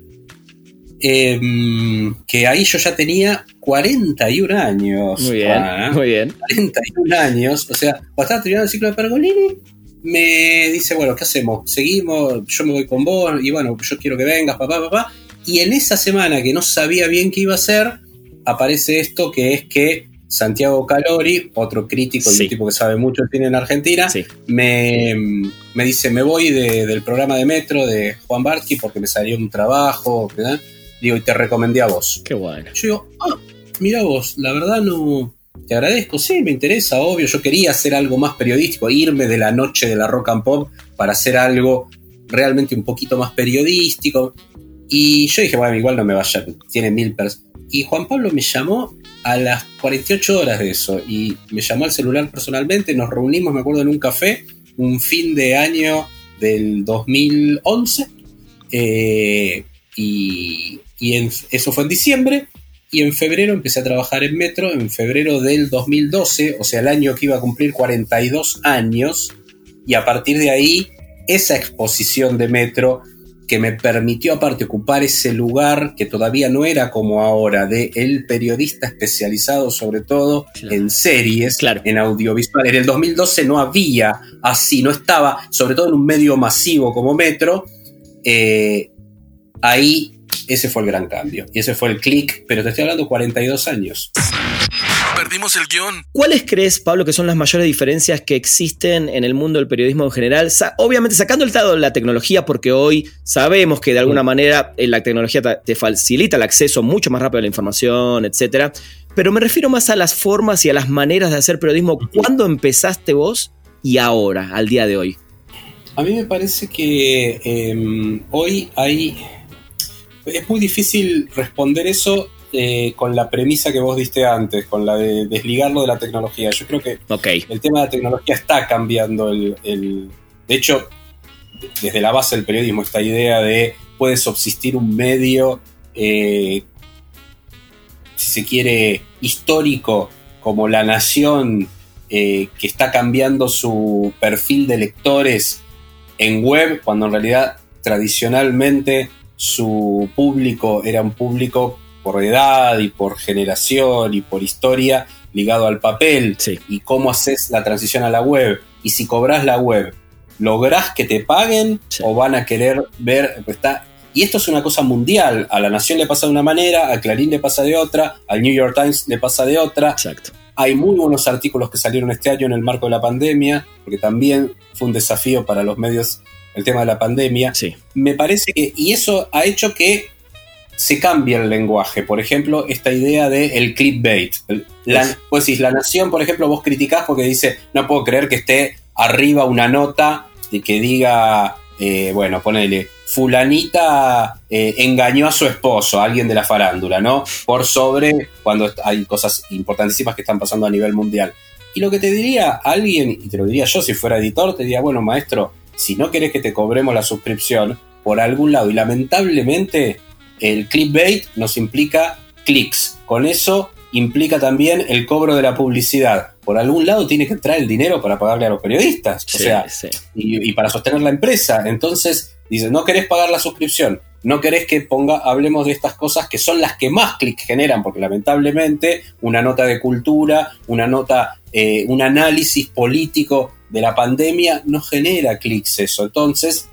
Em, que ahí yo ya tenía 41 años. Muy bien, muy bien. 41 años, o sea, cuando estaba terminando el ciclo de Pergolini, me dice, bueno, ¿qué hacemos? Seguimos, yo me voy con vos, y bueno, yo quiero que vengas, papá, papá. Y en esa semana que no sabía bien qué iba a hacer, aparece esto que es que Santiago Calori, otro crítico y un tipo que sabe mucho de cine en Argentina, me, me, dice, me voy del programa de Metro de Juan Bartki porque me salió un trabajo, ¿verdad? Digo, y te recomendé a vos. Qué bueno. Yo digo, ah, mira vos, la verdad no. Te agradezco, sí, me interesa, obvio. Yo quería hacer algo más periodístico, irme de la noche de la rock and pop para hacer algo realmente un poquito más periodístico. Y yo dije, bueno, igual no me vaya, tiene mil personas. Y Juan Pablo me llamó a las 48 horas de eso y me llamó al celular personalmente, nos reunimos, me acuerdo, en un café, un fin de año del 2011. Eh, y, y eso fue en diciembre. Y en febrero empecé a trabajar en Metro, en febrero del 2012, o sea, el año que iba a cumplir 42 años. Y a partir de ahí, esa exposición de Metro que me permitió aparte ocupar ese lugar que todavía no era como ahora, de el periodista especializado sobre todo en series, en audiovisual. En el 2012 no había así, no estaba, sobre todo en un medio masivo como Metro. Eh, ahí ese fue el gran cambio. Y ese fue el clic, pero te estoy hablando 42 años. Perdimos el guion. ¿Cuáles crees, Pablo, que son las mayores diferencias que existen en el mundo del periodismo en general? obviamente sacando el lado de la tecnología, porque hoy sabemos que de alguna manera eh, la tecnología te facilita el acceso mucho más rápido a la información, etc. Pero me refiero más a las formas y a las maneras de hacer periodismo. ¿Cuándo empezaste vos y ahora, al día de hoy? A mí me parece que em, hoy hay es muy difícil responder eso eh, con la premisa que vos diste antes, con la de desligarlo de la tecnología. Yo creo que el tema de la tecnología está cambiando. El, de hecho, desde la base del periodismo, esta idea de puede subsistir un medio, eh, si se quiere, histórico, como La Nación, eh, que está cambiando su perfil de lectores en web, cuando en realidad tradicionalmente su público era un público por edad y por generación y por historia ligado al papel y cómo haces la transición a la web. Y si cobras la web lográs que te paguen o van a querer ver está y esto es una cosa mundial. A la Nación le pasa de una manera a Clarín le pasa de otra al New York Times le pasa de otra. Exacto. hay muy buenos artículos que salieron este año en el marco de la pandemia porque también fue un desafío para los medios el tema de la pandemia, sí. me parece que, y eso ha hecho que se cambie el lenguaje. Por ejemplo, esta idea de el clickbait. La, pues si la nación, por ejemplo, vos criticás porque dice, no puedo creer que esté arriba una nota de que diga, eh, bueno, ponele, fulanita eh, engañó a su esposo, a alguien de la farándula, ¿no? Por sobre cuando hay cosas importantísimas que están pasando a nivel mundial. Y lo que te diría alguien, y te lo diría yo si fuera editor, te diría, bueno, maestro, si no querés que te cobremos la suscripción, por algún lado, y lamentablemente el clickbait nos implica clics. Con eso implica también el cobro de la publicidad. Por algún lado tiene que entrar el dinero para pagarle a los periodistas. o sea, Y, para sostener la empresa. Entonces, dice, no querés pagar la suscripción, no querés que ponga, hablemos de estas cosas que son las que más clics generan, porque lamentablemente una nota de cultura, una nota, eh, un análisis político de la pandemia no genera clics eso. Entonces,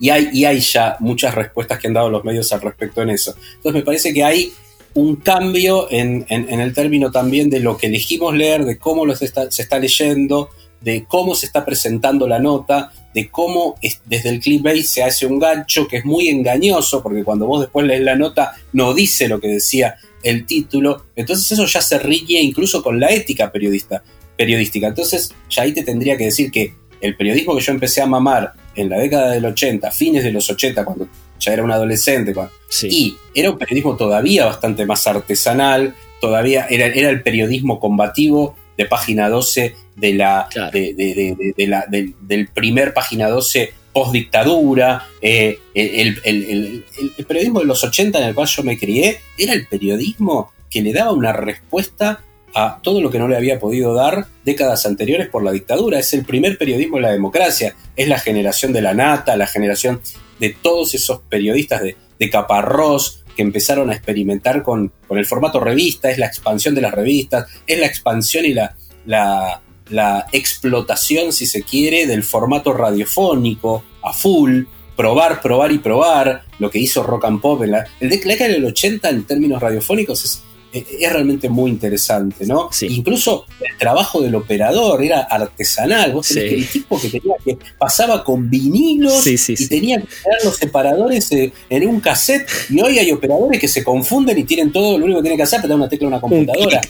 y hay, y hay ya muchas respuestas que han dado los medios al respecto en eso. Entonces me parece que hay un cambio en, el término también de lo que elegimos leer, de cómo lo se está, leyendo, de cómo se está presentando la nota, de cómo desde el clickbait se hace un gancho que es muy engañoso, porque cuando vos después lees la nota no dice lo que decía el título, entonces eso ya se riñe incluso con la ética periodista, periodística. Entonces ya ahí te tendría que decir que el periodismo que yo empecé a mamar en la década del 80, fines de los 80, cuando ya era un adolescente, y era un periodismo todavía bastante más artesanal, todavía era, era el periodismo combativo de página 12 de la, de, la del, primer página 12 post dictadura, eh, el, el, periodismo de los 80 en el cual yo me crié, era el periodismo que le daba una respuesta a todo lo que no le había podido dar décadas anteriores por la dictadura. Es el primer periodismo de la democracia, es la generación de la nata, la generación de todos esos periodistas de, de Caparrós que empezaron a experimentar con, con, el formato revista, es la expansión de las revistas, es la expansión y la, la, la explotación, si se quiere, del formato radiofónico a full, probar, probar y probar, lo que hizo Rock and Pop en la, el década del 80 en términos radiofónicos es, es realmente muy interesante, ¿no? Incluso el trabajo del operador era artesanal. Vos tenés que el tipo que tenía que pasaba con vinilos y tenía que crear los separadores eh, en un cassette. Y hoy hay operadores que se confunden y tienen todo, lo único que tienen que hacer es dar una tecla en una computadora.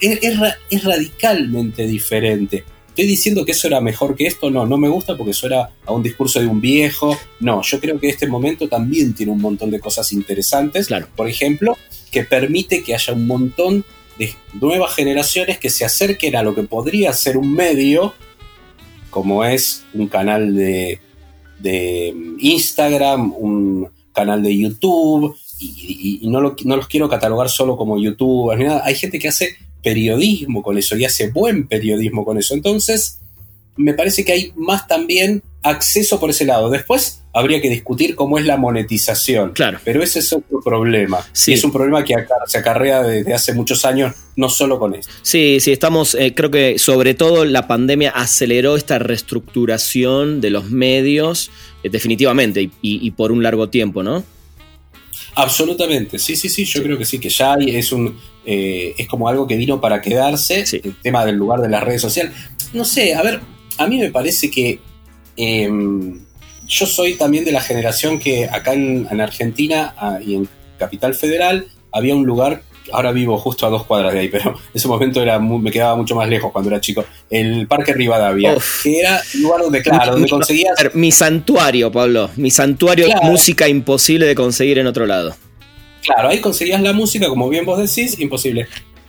Es, es, radicalmente diferente. ¿Estoy diciendo que eso era mejor que esto? No, no me gusta porque eso era a un discurso de un viejo. No, yo creo que este momento también tiene un montón de cosas interesantes. Claro. Por ejemplo, que permite que haya un montón de nuevas generaciones que se acerquen a lo que podría ser un medio, como es un canal de, Instagram, un canal de YouTube, y, no, no, los quiero catalogar solo como youtubers, nada. hay gente que hace periodismo con eso y hace buen periodismo con eso. Entonces, me parece que hay más también acceso por ese lado. Después habría que discutir cómo es la monetización. Claro. Pero ese es otro problema. Sí. es un problema que se acarrea desde hace muchos años, no solo con esto. Sí, sí, estamos, eh, creo que sobre todo la pandemia aceleró esta reestructuración de los medios, eh, definitivamente, y, por un largo tiempo, ¿no? Absolutamente, sí, sí, sí, yo creo que sí, que ya es un eh, es como algo que vino para quedarse, el tema del lugar de las redes sociales. No sé, a ver, a mí me parece que em, yo soy también de la generación que acá en, Argentina ah, y en Capital Federal había un lugar, ahora vivo justo a dos cuadras de ahí, pero en ese momento era me quedaba mucho más lejos cuando era chico, el Parque Rivadavia, que era un lugar donde, claro, donde conseguías... Mi santuario, Pablo, mi santuario de música imposible de conseguir en otro lado. Claro, ahí conseguías la música, como bien vos decís, imposible.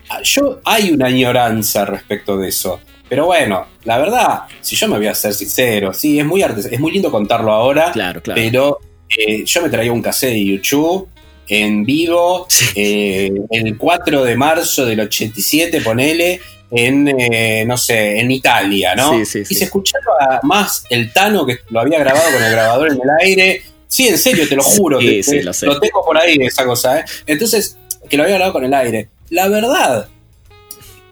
Ah, yo hay una añoranza respecto de eso. Pero bueno, la verdad, si yo me voy a ser sincero, sí, es muy, es muy lindo contarlo ahora, claro, claro. pero eh, yo me traía un cassette de YouTube en vivo eh, el 4 de marzo del 87, ponele, en, eh, no sé, en Italia, ¿no? Sí, sí, y se escuchaba más el Tano que lo había grabado con el grabador en el aire. Sí, en serio, te lo juro. Sí, sí, lo, sé. lo tengo por ahí esa cosa, ¿eh? Entonces, que lo había grabado con el aire. La verdad,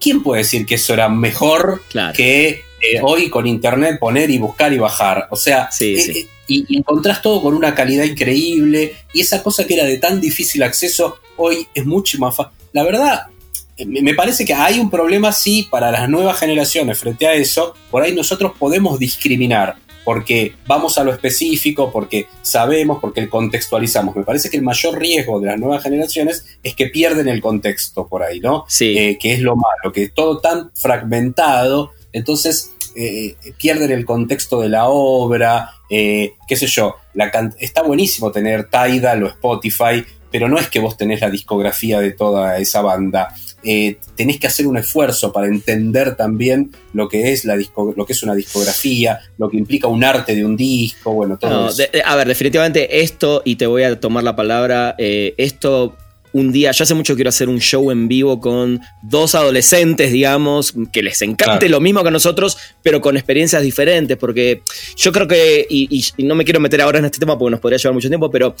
¿quién puede decir que eso era mejor que eh, hoy con internet poner y buscar y bajar? O sea, eh, eh, y, encontrás todo con una calidad increíble y esa cosa que era de tan difícil acceso hoy es mucho más fácil. La verdad, me parece que hay un problema, sí, para las nuevas generaciones frente a eso. Por ahí nosotros podemos discriminar porque vamos a lo específico, porque sabemos, porque contextualizamos. Me parece que el mayor riesgo de las nuevas generaciones es que pierden el contexto por ahí, ¿no? Sí. Eh, que es lo malo, que es todo tan fragmentado, entonces eh, pierden el contexto de la obra, eh, qué sé yo. La está buenísimo tener Tidal o Spotify, pero no es que vos tenés la discografía de toda esa banda. Eh, tenés que hacer un esfuerzo para entender también lo que es la lo que es una discografía, lo que implica un arte de un disco, bueno, todo eso. a ver, definitivamente esto, y te voy a tomar la palabra, eh, esto un día, yo hace mucho quiero hacer un show en vivo con dos adolescentes, digamos, que les encante lo mismo que a nosotros, pero con experiencias diferentes, porque yo creo que, y, no me quiero meter ahora en este tema porque nos podría llevar mucho tiempo, pero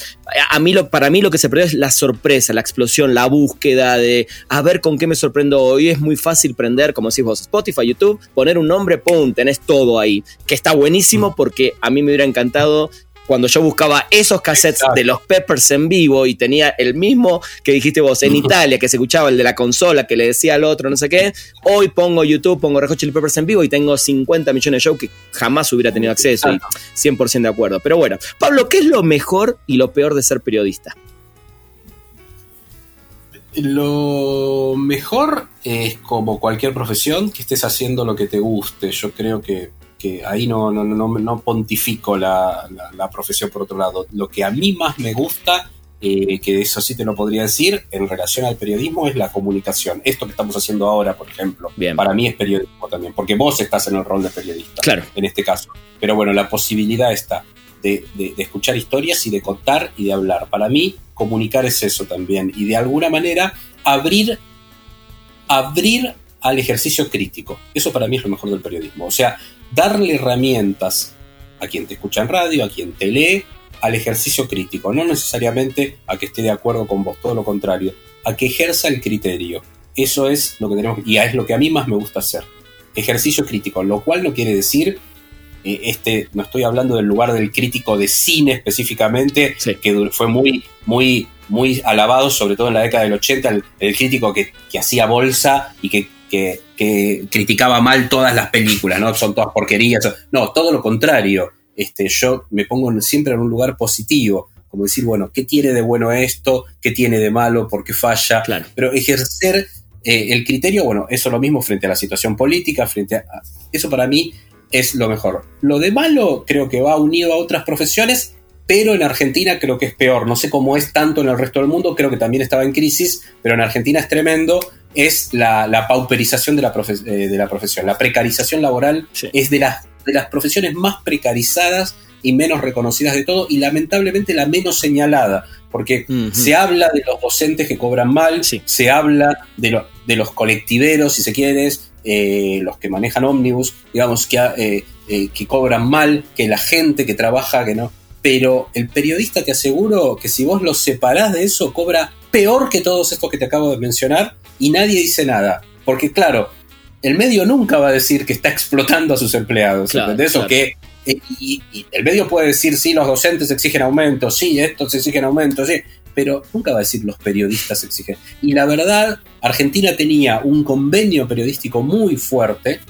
a mí lo, para mí lo que se perdió es la sorpresa, la explosión, la búsqueda de a ver con qué me sorprendo hoy. Es muy fácil prender, como decís vos, Spotify, YouTube, poner un nombre, ¡pum! Tenés todo ahí, que está buenísimo mm. porque a mí me hubiera encantado cuando yo buscaba esos cassettes de los Peppers en vivo y tenía el mismo que dijiste vos en Italia, que se escuchaba el de la consola, que le decía al otro, no sé qué, hoy pongo YouTube, pongo Red Hot Chili Peppers en vivo y tengo 50 millones de shows que jamás hubiera tenido acceso y 100% de acuerdo. Pero bueno, Pablo, ¿qué es lo mejor y lo peor de ser periodista? Lo mejor es como cualquier profesión que estés haciendo lo que te guste. Yo creo que, ahí no, no, no, pontifico la, profesión por otro lado. Lo que a mí más me gusta, eh, que eso sí te lo podría decir, en relación al periodismo es la comunicación. Esto que estamos haciendo ahora, por ejemplo, para mí es periodismo también, porque vos estás en el rol de periodista, claro. en este caso. Pero bueno, la posibilidad está de, de escuchar historias y de contar y de hablar. Para mí, comunicar es eso también. Y de alguna manera abrir, abrir al ejercicio crítico. Eso para mí es lo mejor del periodismo. O sea, darle herramientas a quien te escucha en radio, a quien te lee, al ejercicio crítico. No necesariamente a que esté de acuerdo con vos, todo lo contrario. A que ejerza el criterio. Eso es lo que tenemos y es lo que a mí más me gusta hacer. Ejercicio crítico, lo cual no quiere decir eh, este, no estoy hablando del lugar del crítico de cine específicamente, que fue muy, muy, muy alabado, sobre todo en la década del 80, el, crítico que, hacía bolsa y que, criticaba mal todas las películas, ¿no? Son todas porquerías. No, todo lo contrario. Este, yo me pongo siempre en un lugar positivo, como decir, bueno, ¿qué tiene de bueno esto? ¿Qué tiene de malo? ¿Por qué falla? Pero ejercer eh, el criterio, bueno, eso es lo mismo frente a la situación política, frente a... Eso para mí es lo mejor. Lo de malo creo que va unido a otras profesiones, pero en Argentina creo que es peor. No sé cómo es tanto en el resto del mundo, creo que también estaba en crisis, pero en Argentina es tremendo. Es la, pauperización de la, eh, de la, profesión. La precarización laboral es de las, de las profesiones más precarizadas y menos reconocidas de todo y lamentablemente la menos señalada, porque se habla de los docentes que cobran mal, se habla de, de los colectiveros, si se quiere, eh, los que manejan ómnibus, digamos, que, eh, eh, que cobran mal, que la gente que trabaja, que no. Pero el periodista te aseguro que si vos lo separás de eso, cobra peor que todos estos que te acabo de mencionar y nadie dice nada. Porque claro, el medio nunca va a decir que está explotando a sus empleados. Claro, que y, el medio puede decir, sí, los docentes exigen aumento, sí, estos exigen aumento, sí, pero nunca va a decir los periodistas exigen. Y la verdad, Argentina tenía un convenio periodístico muy fuerte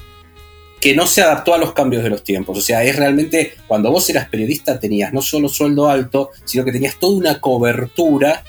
que no se adaptó a los cambios de los tiempos. O sea, es realmente, cuando vos eras periodista tenías no solo sueldo alto, sino que tenías toda una cobertura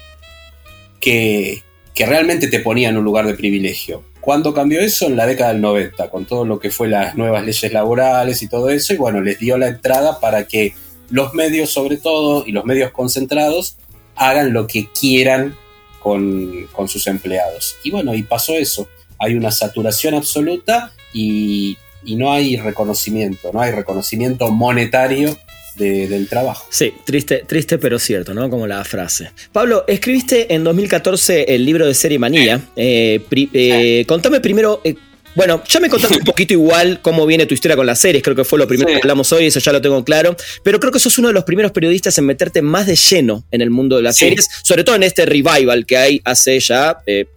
que, que realmente te ponía en un lugar de privilegio. ¿Cuándo cambió eso? En la década del 90, con todo lo que fue las nuevas leyes laborales y todo eso, y bueno, les dio la entrada para que los medios sobre todo y los medios concentrados hagan lo que quieran con, sus empleados. Y bueno, y pasó eso. Hay una saturación absoluta y, no hay reconocimiento, no hay reconocimiento monetario del trabajo. Sí, triste, triste pero cierto, ¿no? Como la frase. Pablo, escribiste en 2014 el libro de Serie Manía. Eh, eh, contame primero eh, bueno, ya me contaste un poquito igual cómo viene tu historia con las series, creo que fue lo primero que hablamos hoy, eso ya lo tengo claro, pero creo que sos uno de los primeros periodistas en meterte más de lleno en el mundo de las series, sobre todo en este revival que hay hace ya 10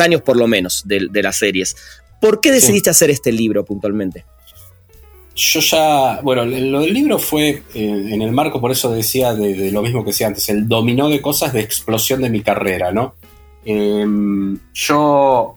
eh, años por lo menos de, las series. ¿Por qué decidiste hacer este libro puntualmente? Yo ya, bueno, lo del libro fue eh, en el marco, por eso decía de, lo mismo que decía antes, el dominó de cosas de explosión de mi carrera, ¿no? Em, yo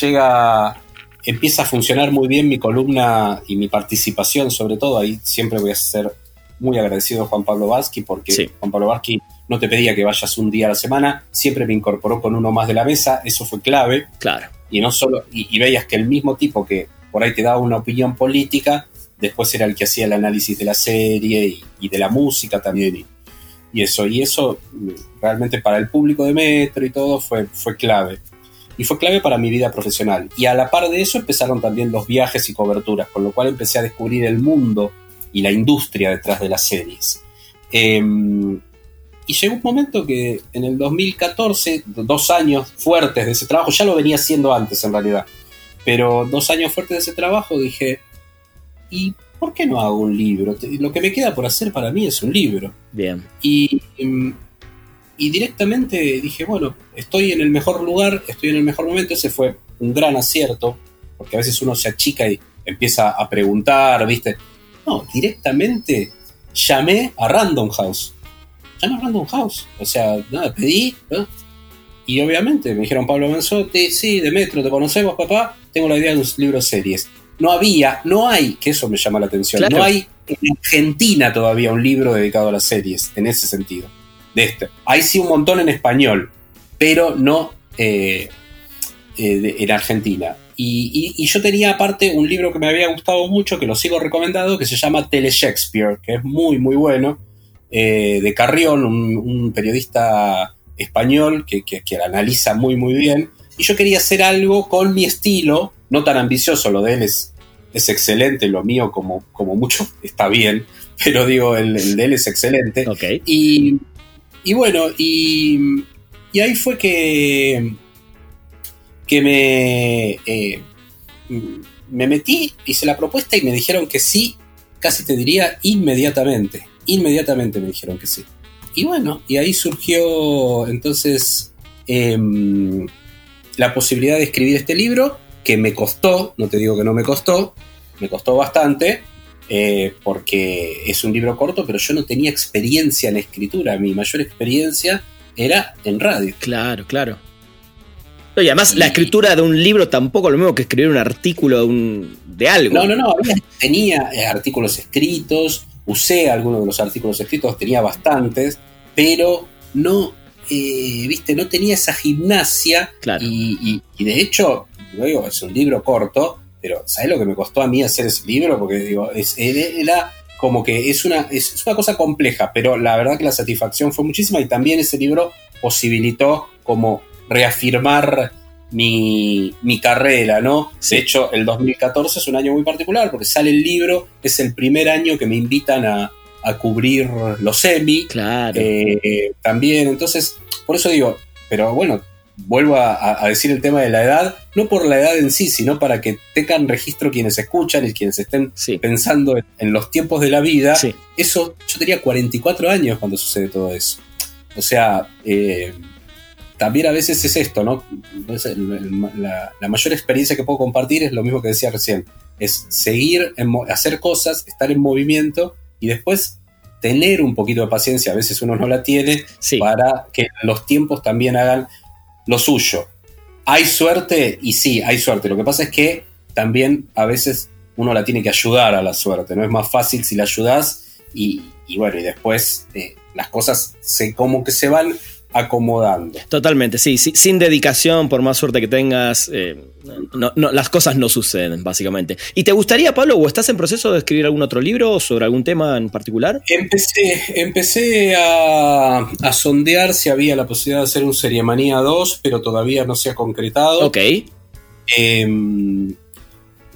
llega, empieza a funcionar muy bien mi columna y mi participación, sobre todo, ahí siempre voy a ser muy agradecido a Juan Pablo Vázquez, porque Juan Pablo Vázquez no te pedía que vayas un día a la semana, siempre me incorporó con uno más de la mesa, eso fue clave. Claro. Y no solo, y, veías que el mismo tipo que por ahí te daba una opinión política, después era el que hacía el análisis de la serie y, de la música también. Y, eso, y eso realmente para el público de Metro y todo fue, fue clave y fue clave para mi vida profesional. Y a la par de eso empezaron también los viajes y coberturas, con lo cual empecé a descubrir el mundo y la industria detrás de las series. Em, y llegó un momento que en el 2014, dos años fuertes de ese trabajo, ya lo venía haciendo antes en realidad, pero dos años fuertes de ese trabajo dije, ¿y por qué no hago un libro? Lo que me queda por hacer para mí es un libro. Bien. Y y directamente dije, bueno, estoy en el mejor lugar, estoy en el mejor momento, ese fue un gran acierto, porque a veces uno se achica y empieza a preguntar, ¿viste? No, directamente llamé a Random House. Llamé a Random House. O sea, nada, pedí. Y obviamente me dijeron Pablo Manzotti, sí, de Metro, ¿te conocemos, papá? Tengo la idea de un libro series. No había, no hay, que eso me llama la atención, no hay en Argentina todavía un libro dedicado a las series, en ese sentido. De este. Hay sí un montón en español, pero no eh, eh, en Argentina. Y, yo tenía aparte un libro que me había gustado mucho, que lo sigo recomendando, que se llama Tele Shakespeare, que es muy, muy bueno, eh, de Carrión, un, periodista español que, que, analiza muy, muy bien. Y yo quería hacer algo con mi estilo, no tan ambicioso, lo de él es, es excelente, lo mío como, como mucho está bien, pero digo, el, de él es excelente. Y, y bueno, y, y ahí fue que que me, eh, me metí, hice la propuesta y me dijeron que sí, casi te diría inmediatamente. Inmediatamente me dijeron que sí. Y bueno, y ahí surgió entonces em, la posibilidad de escribir este libro, que me costó, no te digo que no me costó, me costó bastante, eh, porque es un libro corto, pero yo no tenía experiencia en escritura, mi mayor experiencia era en radio. Claro, claro y además, la escritura de un libro tampoco es lo mismo que escribir un artículo de, un, de algo. No, no, no. Tenía eh, artículos escritos, usé algunos de los artículos escritos, tenía bastantes, pero no, eh, viste, no tenía esa gimnasia. Claro. Y, de hecho, luego es un libro corto, pero ¿sabes lo que me costó a mí hacer ese libro? Porque digo, es, era como que es una, es una cosa compleja, pero la verdad que la satisfacción fue muchísima y también ese libro posibilitó como reafirmar mi, carrera, ¿no? De hecho, el 2014 es un año muy particular porque sale el libro, es el primer año que me invitan a, cubrir los semi. Claro. Eh, también, entonces, por eso digo, pero bueno, vuelvo a, decir el tema de la edad, no por la edad en sí, sino para que tengan registro quienes escuchan y quienes estén pensando en, los tiempos de la vida. Eso, yo tenía 44 años cuando sucede todo eso. O sea, eh, también a veces es esto, ¿no? La, mayor experiencia que puedo compartir es lo mismo que decía recién, es seguir, en, hacer cosas, estar en movimiento y después tener un poquito de paciencia, a veces uno no la tiene, para que los tiempos también hagan lo suyo. Hay suerte y sí, hay suerte. Lo que pasa es que también a veces uno la tiene que ayudar a la suerte, ¿no? Es más fácil si la ayudas y, bueno, y después eh, las cosas se, como que se van acomodando. Totalmente, sí, sin dedicación, por más suerte que tengas, eh, las cosas no suceden, básicamente. ¿Y te gustaría, Pablo, o estás en proceso de escribir algún otro libro sobre algún tema en particular? Empecé, empecé a, sondear si había la posibilidad de hacer un Manía 2, pero todavía no se ha concretado. Ok. Em,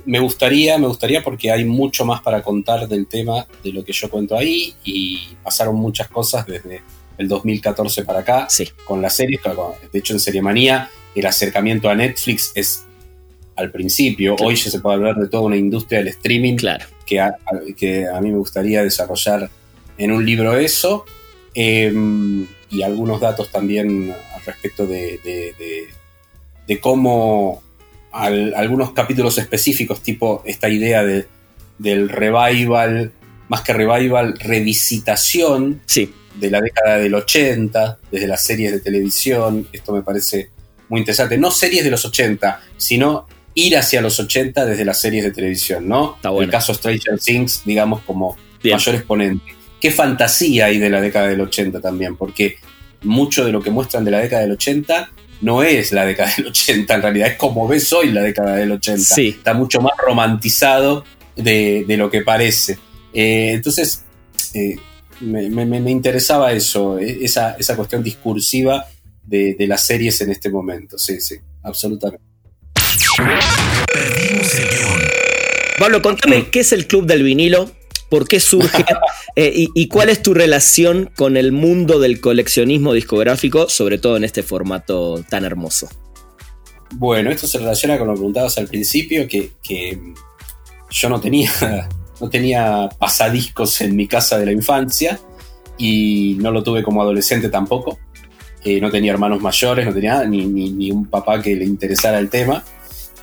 me gustaría, me gustaría porque hay mucho más para contar del tema de lo que yo cuento ahí y pasaron muchas cosas desde el 2014 para acá, con las series. De hecho, en Serie Manía, el acercamiento a Netflix es al principio. Hoy ya se puede hablar de toda una industria del streaming claro. que, a, que a mí me gustaría desarrollar en un libro eso. Em, y algunos datos también al respecto de, de, cómo algunos capítulos específicos, tipo esta idea de, del revival, más que revival, revisitación sí de la década del 80, desde las series de televisión. Esto me parece muy interesante. No series de los 80, sino ir hacia los 80 desde las series de televisión, ¿no? Está bueno. El caso Stranger Things, digamos, como mayor exponente. Qué fantasía hay de la década del 80 también, porque mucho de lo que muestran de la década del 80 no es la década del 80, en realidad es como ves hoy la década del 80. Sí. Está mucho más romantizado de, lo que parece. Eh, entonces, eh, me, interesaba eso, e, esa, esa cuestión discursiva de, las series en este momento. Sí, sí, absolutamente. Pablo, contame, ¿qué es el Club del Vinilo? ¿Por qué surge? Eh, y, cuál es tu relación con el mundo del coleccionismo discográfico, sobre todo en este formato tan hermoso? Bueno, esto se relaciona con lo que preguntabas al principio, que, que yo no tenía no tenía pasadiscos en mi casa de la infancia y no lo tuve como adolescente tampoco. Eh, no tenía hermanos mayores, no tenía ni, ni, un papá que le interesara el tema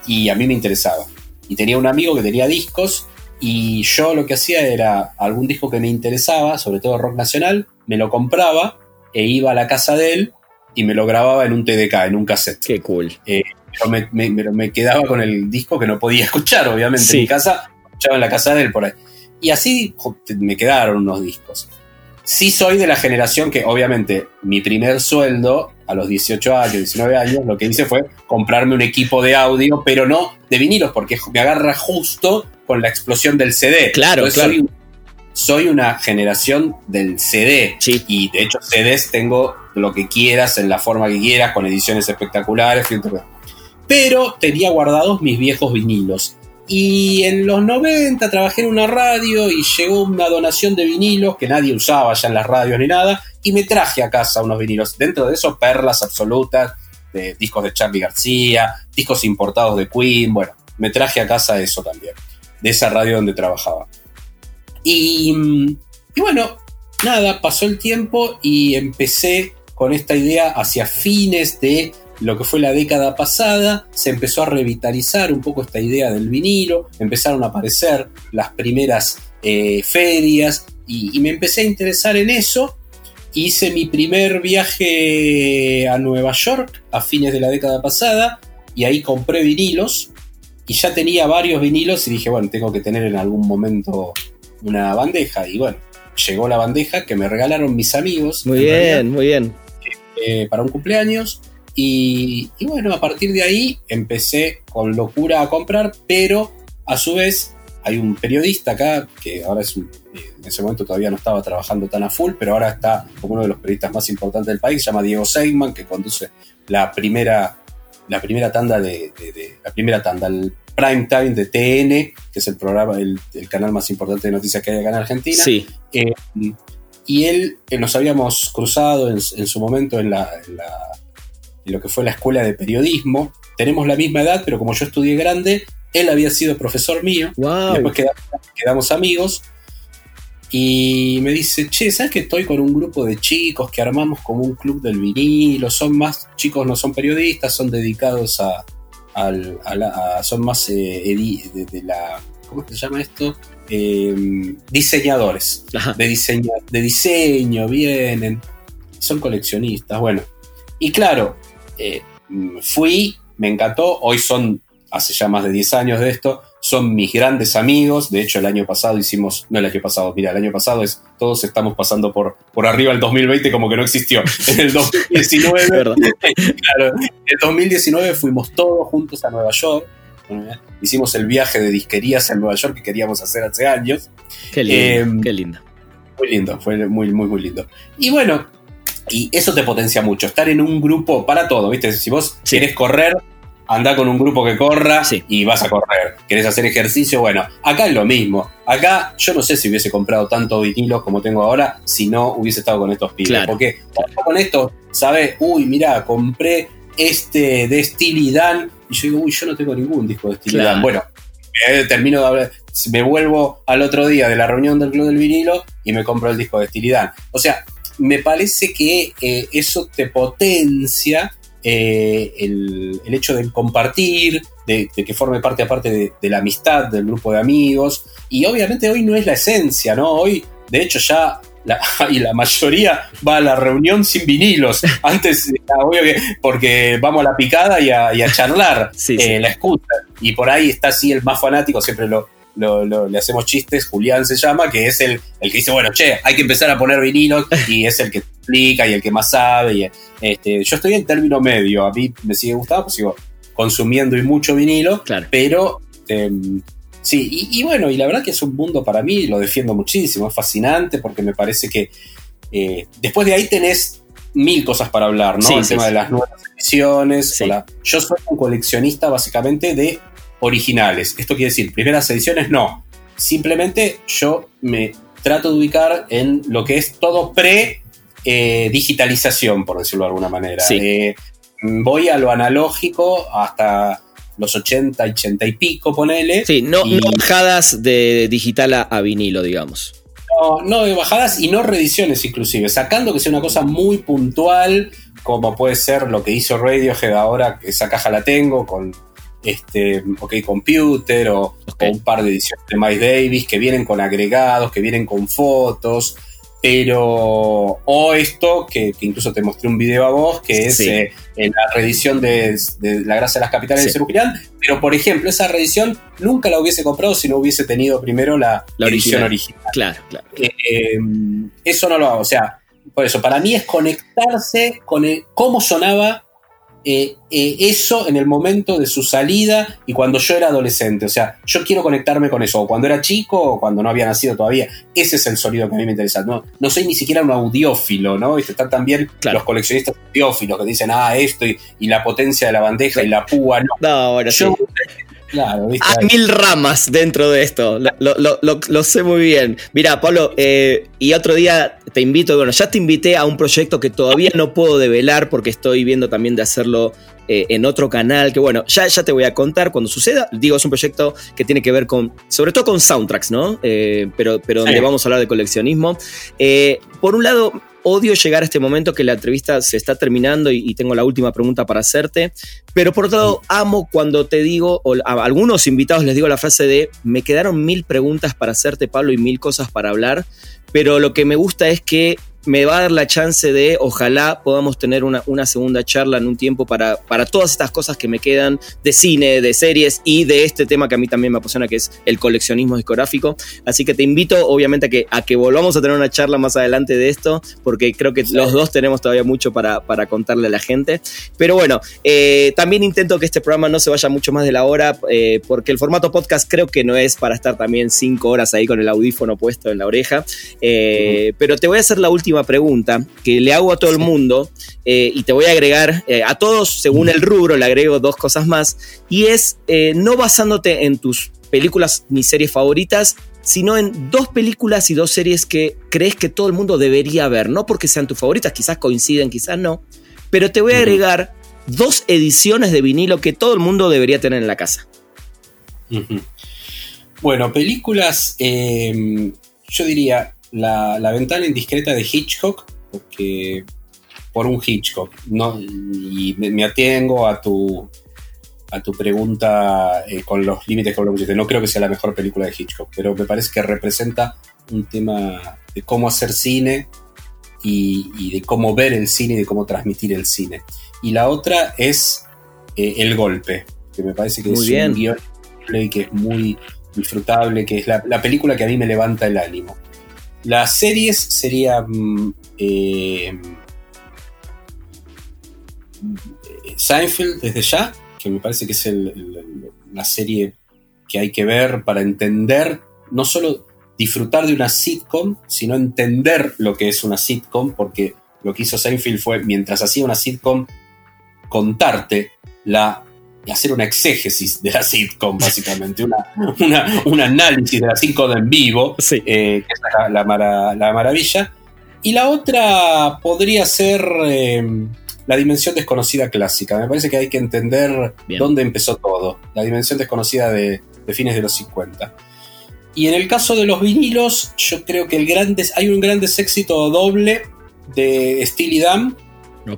y a mí me interesaba. Y tenía un amigo que tenía discos Y yo lo que hacía era algún disco que me interesaba, sobre todo rock nacional, me lo compraba e iba a la casa de él y me lo grababa en un TDK, en un cassette. Qué cool. Eh, me, me, quedaba con el disco que no podía escuchar, obviamente, en mi casa, escuchaba en la casa de él por ahí. Y así me quedaron unos discos. Sí soy de la generación que, obviamente, mi primer sueldo a los 18 años, 19 años, lo que hice fue comprarme un equipo de audio, pero no de vinilos, porque me agarra justo con la explosión del CD. Claro, claro. Soy, una generación del CD. Y de hecho, CDs tengo lo que quieras, en la forma que quieras, con ediciones espectaculares. Pero tenía guardados mis viejos vinilos. Y en los 90 trabajé en una radio y llegó una donación de vinilos que nadie usaba ya en las radios ni nada. Y me traje a casa unos vinilos. Dentro de eso, perlas absolutas, de discos de Charlie García, discos importados de Queen. Bueno, me traje a casa eso también, de esa radio donde trabajaba. Y, y bueno, nada, pasó el tiempo y empecé con esta idea hacia fines de lo que fue la década pasada, se empezó a revitalizar un poco esta idea del vinilo, empezaron a aparecer las primeras eh, ferias y, me empecé a interesar en eso. Hice mi primer viaje a Nueva York a fines de la década pasada y ahí compré vinilos y ya tenía varios vinilos y dije, bueno, tengo que tener en algún momento una bandeja y bueno, llegó la bandeja que me regalaron mis amigos. Muy bien, muy bien. Eh, para un cumpleaños y, bueno, a partir de ahí empecé con locura a comprar, pero a su vez hay un periodista acá, que ahora es un, en ese momento todavía no estaba trabajando tan a full, pero ahora está como uno de los periodistas más importantes del país, se llama Diego Seigman, que conduce la primera, la primera tanda de, la primera tanda, el prime time de TN, que es el programa, el, canal más importante de noticias que hay acá en Argentina. Sí. Eh, y él, eh, nos habíamos cruzado en, su momento en la lo que fue la escuela de periodismo. Tenemos la misma edad, pero como yo estudié grande, él había sido profesor mío. Después quedamos, amigos. Y me dice, che, ¿sabes que estoy con un grupo de chicos que armamos como un club del vinilo? Son más chicos, no son periodistas, son dedicados a, son más eh, de, la, ¿cómo se llama esto? Em, diseñadores. De diseño, de diseño, vienen. Son coleccionistas. Bueno, y claro, eh, fui, me encantó, hoy son, hace ya más de 10 años de esto, son mis grandes amigos, de hecho el año pasado hicimos, no el año pasado, mira, el año pasado es, todos estamos pasando por, por arriba el 2020 como que no existió. En el 2019, claro, en el 2019 fuimos todos juntos a Nueva York, hicimos el viaje de disquerías en Nueva York que queríamos hacer hace años. Qué lindo, eh, qué lindo. Muy lindo, fue muy, muy, muy lindo. Y bueno, y eso te potencia mucho, estar en un grupo para todo, ¿viste? Si vos quieres correr, anda con un grupo que corra y vas a correr. ¿Querés hacer ejercicio? Bueno, acá es lo mismo. Acá yo no sé si hubiese comprado tanto vinilos como tengo ahora si no hubiese estado con estos pibes. Porque con esto, ¿sabes? Uy, mira, compré este de Steely Dan. Y yo digo, uy, yo no tengo ningún disco de Steely Dan. Bueno, termino de hablar, me vuelvo al otro día de la reunión del Club del Vinilo y me compro el disco de Steely Dan. O sea, me parece que eh, eso te potencia eh, el, hecho de compartir, de, que forme parte aparte de, de, la amistad del grupo de amigos. Y obviamente hoy no es la esencia, ¿no? Hoy, de hecho, ya la, y la mayoría va a la reunión sin vinilos. Antes, obvio que, porque vamos a la picada y a, charlar, eh, la escucha. Y por ahí está así el más fanático, siempre lo, le hacemos chistes, Julián se llama, que es el, el que dice, bueno, che, hay que empezar a poner vinilos y es el que explica y el que más sabe. Y, este, yo estoy en término medio, a mí me sigue gustando, pues sigo consumiendo y mucho vinilo, pero em, sí, y, bueno, y la verdad que es un mundo para mí, lo defiendo muchísimo, es fascinante porque me parece que eh, después de ahí tenés mil cosas para hablar, ¿no? el tema de las nuevas ediciones. Yo soy un coleccionista básicamente de originales. Esto quiere decir, primeras ediciones no. Simplemente yo me trato de ubicar en lo que es todo pre-digitalización, por decirlo de alguna manera. Eh, voy a lo analógico hasta los 80, 80 y pico, ponele. Sí, no, bajadas de digital a, vinilo, digamos. No, no de bajadas y no reediciones inclusive, sacando que sea una cosa muy puntual, como puede ser lo que hizo Radiohead ahora, que esa caja la tengo, con este, OK Computer o, un par de ediciones de My Davis que vienen con agregados, que vienen con fotos. Pero, o esto, que, incluso te mostré un video a vos, que es eh, en la reedición de, La Gracia de las Capitales de Cerujirán. Pero, por ejemplo, esa reedición nunca la hubiese comprado si no hubiese tenido primero la, edición original. Claro, claro. Eh, em, eso no lo hago. O sea, por eso, para mí es conectarse con cómo sonaba eh, eh, eso en el momento de su salida y cuando yo era adolescente. O sea, yo quiero conectarme con eso, o cuando era chico o cuando no había nacido todavía. Ese es el sonido que a mí me interesa. No, no soy ni siquiera un audiófilo, ¿no? Y están también los coleccionistas audiófilos que dicen, ah, esto y, la potencia de la bandeja y la púa. No, no bueno, yo, Hay mil ramas dentro de esto, lo, sé muy bien. Mira, Pablo, eh, y otro día te invito, bueno, ya te invité a un proyecto que todavía no puedo develar porque estoy viendo también de hacerlo eh, en otro canal, que bueno, ya, ya te voy a contar cuando suceda. Digo, es un proyecto que tiene que ver con, sobre todo con soundtracks, ¿no? Eh, pero, pero donde vamos a hablar de coleccionismo. por un lado, odio llegar a este momento que la entrevista se está terminando y, tengo la última pregunta para hacerte. Pero por otro lado, amo cuando te digo, a algunos invitados les digo la frase de, me quedaron mil preguntas para hacerte, Pablo, y mil cosas para hablar. Pero lo que me gusta es que me va a dar la chance de, ojalá podamos tener una, una segunda charla en un tiempo para, para, todas estas cosas que me quedan de cine, de series y de este tema que a mí también me apasiona, que es el coleccionismo discográfico. Así que te invito, obviamente, a que, a que volvamos a tener una charla más adelante de esto, porque creo que los dos tenemos todavía mucho para, para contarle a la gente. Pero bueno, eh, también intento que este programa no se vaya mucho más de la hora, eh, porque el formato podcast creo que no es para estar también cinco horas ahí con el audífono puesto en la oreja. Eh, pero te voy a hacer la última pregunta que le hago a todo el mundo eh, y te voy a agregar eh, a todos, según el rubro, le agrego dos cosas más, y es eh, no basándote en tus películas ni series favoritas, sino en dos películas y dos series que crees que todo el mundo debería ver, no porque sean tus favoritas, quizás coinciden, quizás no, pero te voy a agregar dos ediciones de vinilo que todo el mundo debería tener en la casa. Bueno, películas, yo diría, la, ventana indiscreta de Hitchcock, porque por un Hitchcock, ¿no? Y me, atengo a tu, a tu pregunta eh, con los límites que hablamos. No creo que sea la mejor película de Hitchcock, pero me parece que representa un tema de cómo hacer cine y, de cómo ver el cine y de cómo transmitir el cine. Y la otra es eh, El Golpe, que me parece que es un guion que es muy disfrutable, que es la película que a mí me levanta el ánimo. Las series serían eh, Seinfeld desde ya, que me parece que es la serie que hay que ver para entender, no solo disfrutar de una sitcom, sino entender lo que es una sitcom, porque lo que hizo Seinfeld fue, mientras hacía una sitcom, contarte la hacer una exégesis de la sitcom, básicamente, un análisis de la sitcom en vivo, eh, que es la, maravilla. Y la otra podría ser eh, la dimensión desconocida clásica. Me parece que hay que entender dónde empezó todo, la dimensión desconocida de, fines de los 50. Y en el caso de los vinilos, yo creo que el hay un gran éxito doble de Steely Dan,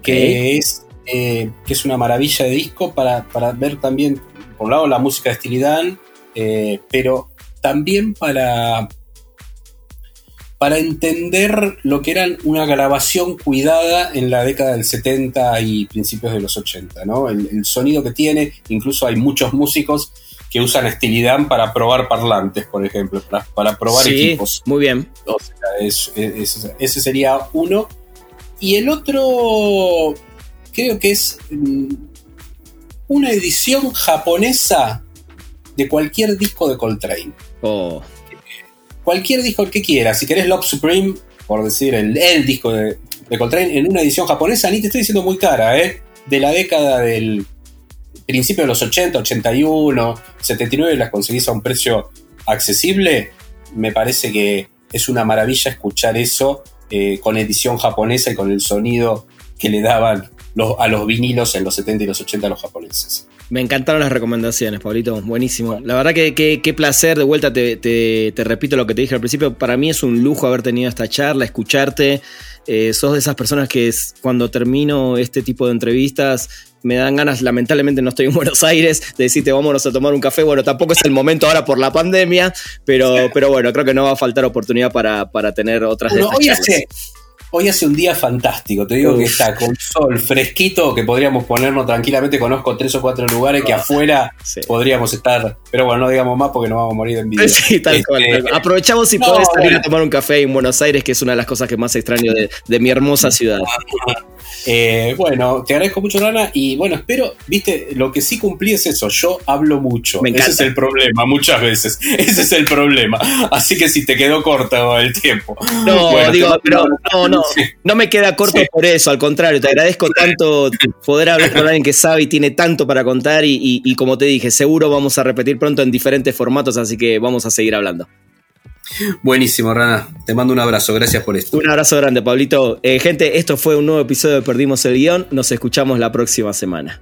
que es eh, que es una maravilla de disco para, ver también, por un lado, la música de estilidad, eh, pero también para, para entender lo que era una grabación cuidada en la década del 70 y principios de los 80, ¿no? El, sonido que tiene, incluso hay muchos músicos que usan estilidad para probar parlantes, por ejemplo, para, probar equipos. Muy bien. ese sería uno. Y el otro creo que es mm, una edición japonesa de cualquier disco de Coltrane. Oh. Cualquier disco que quieras. Si querés Love Supreme, por decir el, el disco de, Coltrane, en una edición japonesa, ni te estoy diciendo muy cara, ¿eh? De la década del principio de los 80, 81, 79, las conseguís a un precio accesible. Me parece que es una maravilla escuchar eso eh, con edición japonesa y con el sonido que le daban a los vinilos en los 70 y los 80 los japoneses. Me encantaron las recomendaciones, Pablito. Buenísimo. La verdad que qué placer. De vuelta te, te, repito lo que te dije al principio. Para mí es un lujo haber tenido esta charla, escucharte. Eh, sos de esas personas que cuando termino este tipo de entrevistas me dan ganas, lamentablemente no estoy en Buenos Aires, de decirte vámonos a tomar un café. Bueno, tampoco es el momento ahora por la pandemia, pero, pero bueno, creo que no va a faltar oportunidad para, tener otras de Hoy hace un día fantástico, te digo que está con sol fresquito, que podríamos ponernos tranquilamente. Conozco tres o cuatro lugares que afuera podríamos estar, pero bueno, no digamos más porque nos vamos a morir de envidia. Sí, tal cual. Este, Aprovechamos si podés salir a tomar un café en Buenos Aires, que es una de las cosas que más extraño de mi hermosa ciudad. Eh, bueno, te agradezco mucho, Rana. Y bueno, espero, viste, lo que sí cumplí es eso. Yo hablo mucho. Ese es el problema, muchas veces. Ese es el problema. Así que si te quedó corto el tiempo. No, digo, pero no, no. No me queda corto por eso. Al contrario, te agradezco tanto poder hablar con alguien que sabe y tiene tanto para contar. y como te dije, seguro vamos a repetir pronto en diferentes formatos. Así que vamos a seguir hablando. Buenísimo, Rana. Te mando un abrazo. Gracias por esto. Un abrazo grande, Pablito. Eh, gente, esto fue un nuevo episodio de Perdimos el Guión. Nos escuchamos la próxima semana.